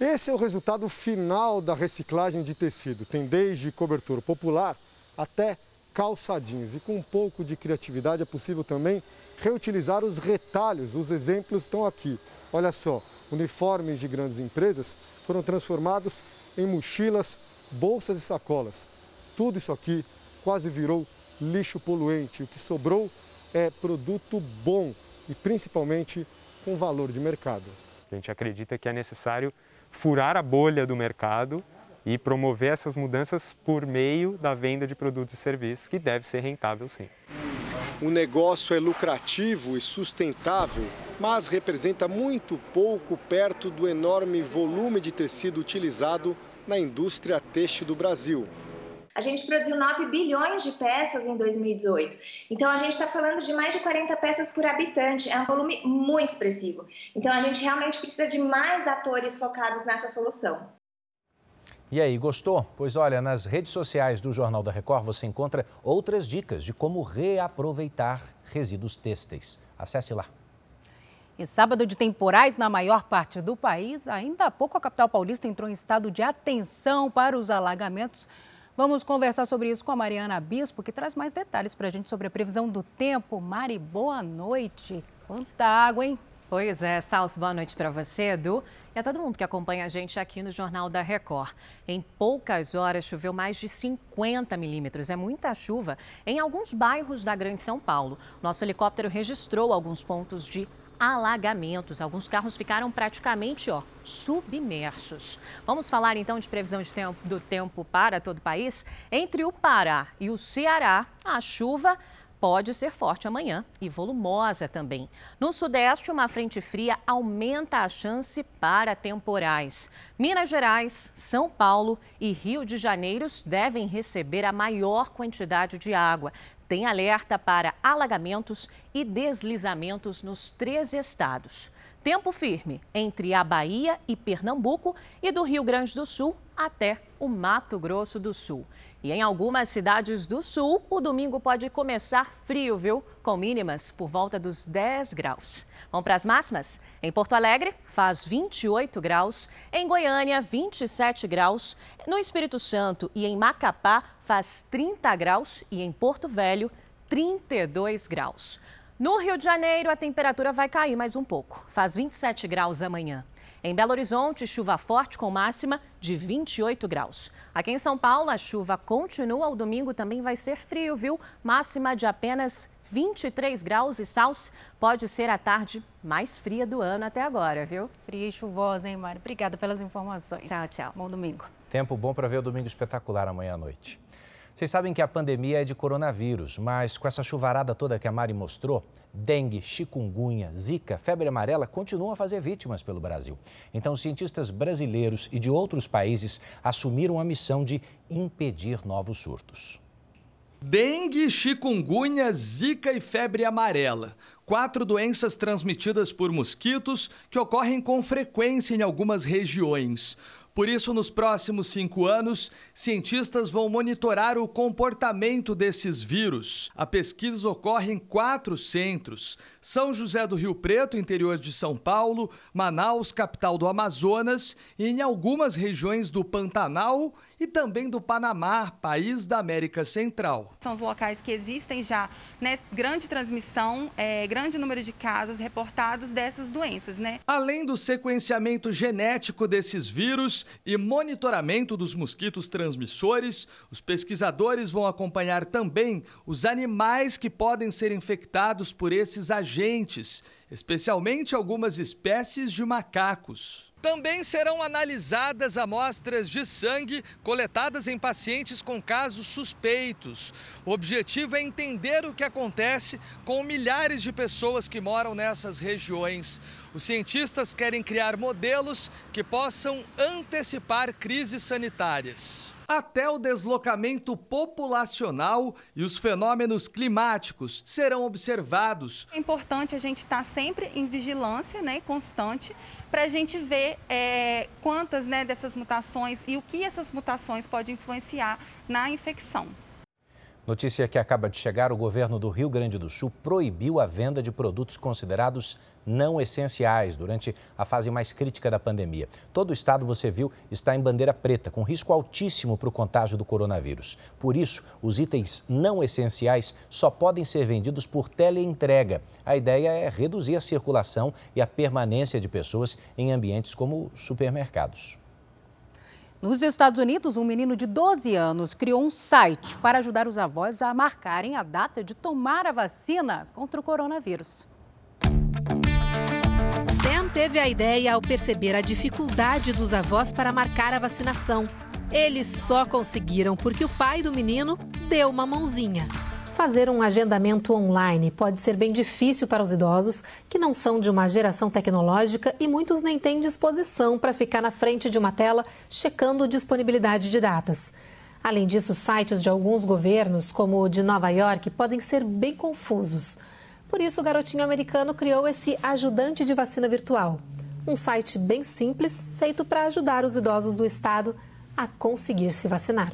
Esse é o resultado final da reciclagem de tecido. Tem desde cobertura popular até calçadinhos. E com um pouco de criatividade é possível também reutilizar os retalhos. Os exemplos estão aqui. Olha só, uniformes de grandes empresas foram transformados em mochilas, bolsas e sacolas. Tudo isso aqui quase virou lixo poluente. O que sobrou é produto bom e principalmente com valor de mercado. A gente acredita que é necessário furar a bolha do mercado e promover essas mudanças por meio da venda de produtos e serviços, que deve ser rentável sim. O negócio é lucrativo e sustentável, mas representa muito pouco perto do enorme volume de tecido utilizado na indústria têxtil do Brasil. A gente produziu 9 bilhões de peças em 2018. Então, a gente está falando de mais de 40 peças por habitante. É um volume muito expressivo. Então, a gente realmente precisa de mais atores focados nessa solução. E aí, gostou? Pois olha, nas redes sociais do Jornal da Record você encontra outras dicas de como reaproveitar resíduos têxteis. Acesse lá. E sábado de temporais na maior parte do país, ainda há pouco a capital paulista entrou em estado de atenção para os alagamentos Vamos conversar sobre isso com a Mariana Bispo, que traz mais detalhes para a gente sobre a previsão do tempo. Mari, boa noite. Quanta água, hein? Pois é, Salso, boa noite para você, Edu, e a todo mundo que acompanha a gente aqui no Jornal da Record. Em poucas horas choveu mais de 50 milímetros, é muita chuva em alguns bairros da Grande São Paulo. Nosso helicóptero registrou alguns pontos de alagamentos. Alguns carros ficaram praticamente ó, submersos. Vamos falar então de previsão de tempo, do tempo para todo o país? Entre o Pará e o Ceará, a chuva pode ser forte amanhã e volumosa também. No Sudeste, uma frente fria aumenta a chance para temporais. Minas Gerais, São Paulo e Rio de Janeiro devem receber a maior quantidade de água tem alerta para alagamentos e deslizamentos nos três estados. Tempo firme entre a Bahia e Pernambuco e do Rio Grande do Sul até o Mato Grosso do Sul. E em algumas cidades do sul, o domingo pode começar frio, viu? Com mínimas por volta dos 10 graus. Vamos para as máximas? Em Porto Alegre, faz 28 graus. Em Goiânia, 27 graus. No Espírito Santo e em Macapá, faz 30 graus. E em Porto Velho, 32 graus. No Rio de Janeiro, a temperatura vai cair mais um pouco. Faz 27 graus amanhã. Em Belo Horizonte, chuva forte com máxima de 28 graus. Aqui em São Paulo, a chuva continua. O domingo também vai ser frio, viu? Máxima de apenas 23 graus e Saus pode ser a tarde mais fria do ano até agora, viu? Fria e chuvosa, hein, Mário? Obrigada pelas informações. Tchau, tchau. Bom domingo. Tempo bom para ver o domingo espetacular amanhã à noite. Vocês sabem que a pandemia é de coronavírus, mas com essa chuvarada toda que a Mari mostrou, dengue, chikungunya, zika, febre amarela continuam a fazer vítimas pelo Brasil. Então, cientistas brasileiros e de outros países assumiram a missão de impedir novos surtos. Dengue, chikungunya, zika e febre amarela. Quatro doenças transmitidas por mosquitos que ocorrem com frequência em algumas regiões. Por isso, nos próximos cinco anos, cientistas vão monitorar o comportamento desses vírus. A pesquisa ocorre em quatro centros: São José do Rio Preto, interior de São Paulo, Manaus, capital do Amazonas, e em algumas regiões do Pantanal e também do Panamá, país da América Central. São os locais que existem já né, grande transmissão, é, grande número de casos reportados dessas doenças. Né? Além do sequenciamento genético desses vírus e monitoramento dos mosquitos transmissores, os pesquisadores vão acompanhar também os animais que podem ser infectados por esses agentes, especialmente algumas espécies de macacos. Também serão analisadas amostras de sangue coletadas em pacientes com casos suspeitos. O objetivo é entender o que acontece com milhares de pessoas que moram nessas regiões. Os cientistas querem criar modelos que possam antecipar crises sanitárias até o deslocamento populacional e os fenômenos climáticos serão observados. É importante a gente estar sempre em vigilância né, constante para a gente ver é, quantas né, dessas mutações e o que essas mutações podem influenciar na infecção. Notícia que acaba de chegar: o governo do Rio Grande do Sul proibiu a venda de produtos considerados não essenciais durante a fase mais crítica da pandemia. Todo o estado, você viu, está em bandeira preta, com risco altíssimo para o contágio do coronavírus. Por isso, os itens não essenciais só podem ser vendidos por teleentrega. A ideia é reduzir a circulação e a permanência de pessoas em ambientes como supermercados. Nos Estados Unidos, um menino de 12 anos criou um site para ajudar os avós a marcarem a data de tomar a vacina contra o coronavírus. Sam teve a ideia ao perceber a dificuldade dos avós para marcar a vacinação. Eles só conseguiram porque o pai do menino deu uma mãozinha. Fazer um agendamento online pode ser bem difícil para os idosos que não são de uma geração tecnológica e muitos nem têm disposição para ficar na frente de uma tela checando disponibilidade de datas. Além disso, sites de alguns governos, como o de Nova York, podem ser bem confusos. Por isso, o garotinho americano criou esse ajudante de vacina virtual. Um site bem simples, feito para ajudar os idosos do estado a conseguir se vacinar.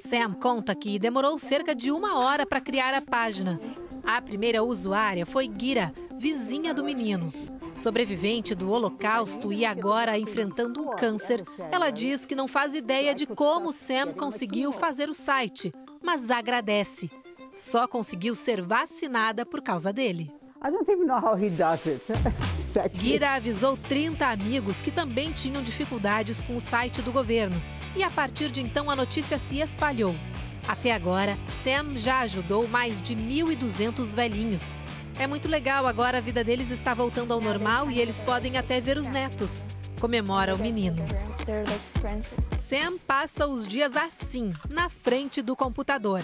Sam conta que demorou cerca de uma hora para criar a página. A primeira usuária foi Gira, vizinha do menino. Sobrevivente do Holocausto e agora enfrentando um câncer, ela diz que não faz ideia de como Sam conseguiu fazer o site, mas agradece. Só conseguiu ser vacinada por causa dele. Gira avisou 30 amigos que também tinham dificuldades com o site do governo e a partir de então a notícia se espalhou. Até agora, Sam já ajudou mais de 1.200 velhinhos. É muito legal, agora a vida deles está voltando ao normal e eles podem até ver os netos. Comemora o menino. Sam passa os dias assim, na frente do computador.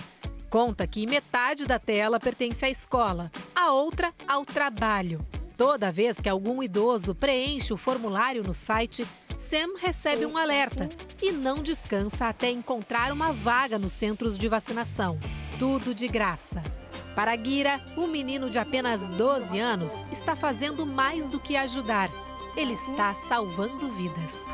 Conta que metade da tela pertence à escola, a outra ao trabalho. Toda vez que algum idoso preenche o formulário no site, Sam recebe um alerta e não descansa até encontrar uma vaga nos centros de vacinação. Tudo de graça. Para Gira, o menino de apenas 12 anos está fazendo mais do que ajudar. Ele está salvando vidas.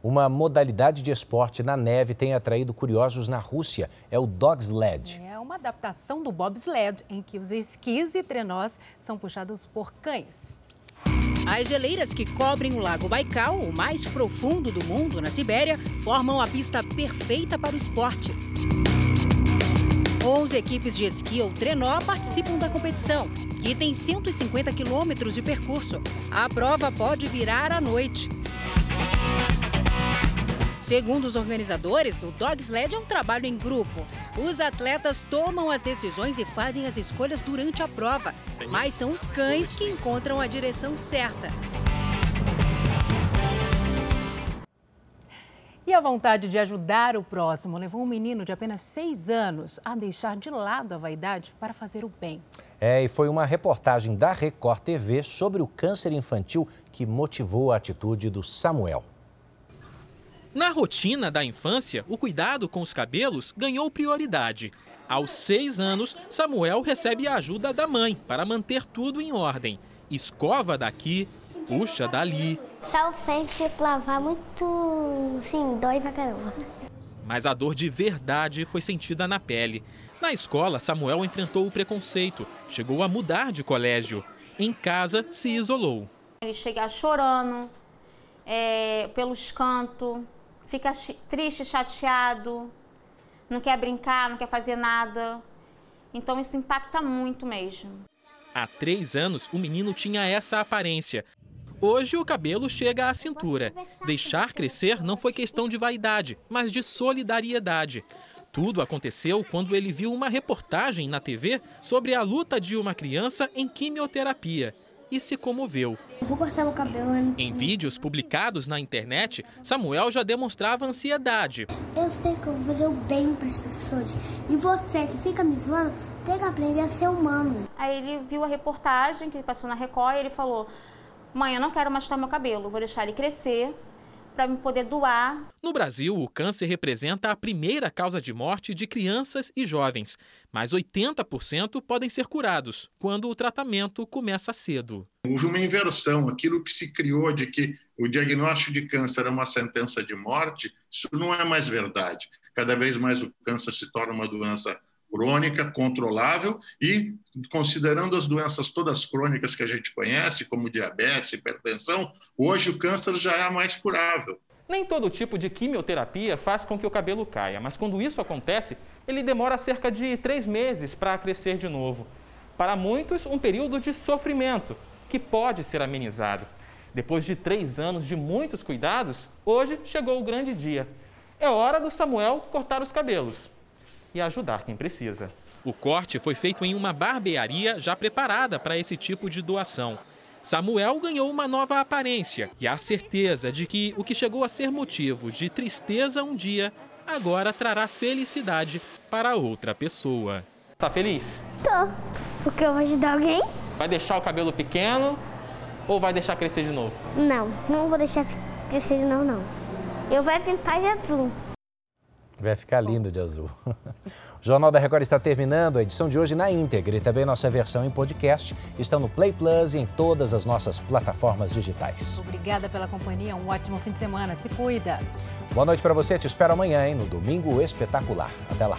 Uma modalidade de esporte na neve tem atraído curiosos na Rússia. É o dog sled. É uma adaptação do bobsled, em que os esquis e trenós são puxados por cães. As geleiras que cobrem o Lago Baikal, o mais profundo do mundo na Sibéria, formam a pista perfeita para o esporte. 11 equipes de esqui ou trenó participam da competição, que tem 150 quilômetros de percurso. A prova pode virar à noite. Segundo os organizadores, o dog sled é um trabalho em grupo. Os atletas tomam as decisões e fazem as escolhas durante a prova, mas são os cães que encontram a direção certa. E a vontade de ajudar o próximo levou um menino de apenas seis anos a deixar de lado a vaidade para fazer o bem. É, e foi uma reportagem da Record TV sobre o câncer infantil que motivou a atitude do Samuel. Na rotina da infância, o cuidado com os cabelos ganhou prioridade. Aos seis anos, Samuel recebe a ajuda da mãe para manter tudo em ordem. Escova daqui, puxa dali. Só o frente lavar muito, sim, dói pra caramba. Mas a dor de verdade foi sentida na pele. Na escola, Samuel enfrentou o preconceito, chegou a mudar de colégio. Em casa, se isolou. Ele chega chorando é, pelos cantos, fica triste, chateado, não quer brincar, não quer fazer nada. Então isso impacta muito mesmo. Há três anos, o menino tinha essa aparência. Hoje o cabelo chega à cintura. Deixar crescer não foi questão de vaidade, mas de solidariedade. Tudo aconteceu quando ele viu uma reportagem na TV sobre a luta de uma criança em quimioterapia e se comoveu. Vou cortar meu cabelo. Né? Em vídeos publicados na internet, Samuel já demonstrava ansiedade. Eu sei que eu vou fazer o bem para as pessoas. E você que fica me zoando, tem que aprender a ser humano. Aí ele viu a reportagem que passou na Record e ele falou: Mãe, eu não quero mais cortar meu cabelo, vou deixar ele crescer para me poder doar. No Brasil, o câncer representa a primeira causa de morte de crianças e jovens, mas 80% podem ser curados quando o tratamento começa cedo. Houve uma inversão, aquilo que se criou de que o diagnóstico de câncer é uma sentença de morte, isso não é mais verdade. Cada vez mais o câncer se torna uma doença crônica, controlável e, considerando as doenças todas crônicas que a gente conhece, como diabetes, hipertensão, hoje o câncer já é mais curável. Nem todo tipo de quimioterapia faz com que o cabelo caia, mas quando isso acontece, ele demora cerca de três meses para crescer de novo. Para muitos, um período de sofrimento que pode ser amenizado. Depois de três anos de muitos cuidados, hoje chegou o grande dia. É hora do Samuel cortar os cabelos e ajudar quem precisa. O corte foi feito em uma barbearia já preparada para esse tipo de doação. Samuel ganhou uma nova aparência e a certeza de que o que chegou a ser motivo de tristeza um dia, agora trará felicidade para outra pessoa. Tá feliz? Tô, porque eu vou ajudar alguém. Vai deixar o cabelo pequeno ou vai deixar crescer de novo? Não, não vou deixar crescer de novo, não. Eu vou pintar de azul. Vai ficar lindo de azul. O Jornal da Record está terminando a edição de hoje na íntegra e também nossa versão em podcast estão no Play Plus e em todas as nossas plataformas digitais. Obrigada pela companhia, um ótimo fim de semana. Se cuida. Boa noite para você, te espero amanhã, hein, no Domingo Espetacular. Até lá.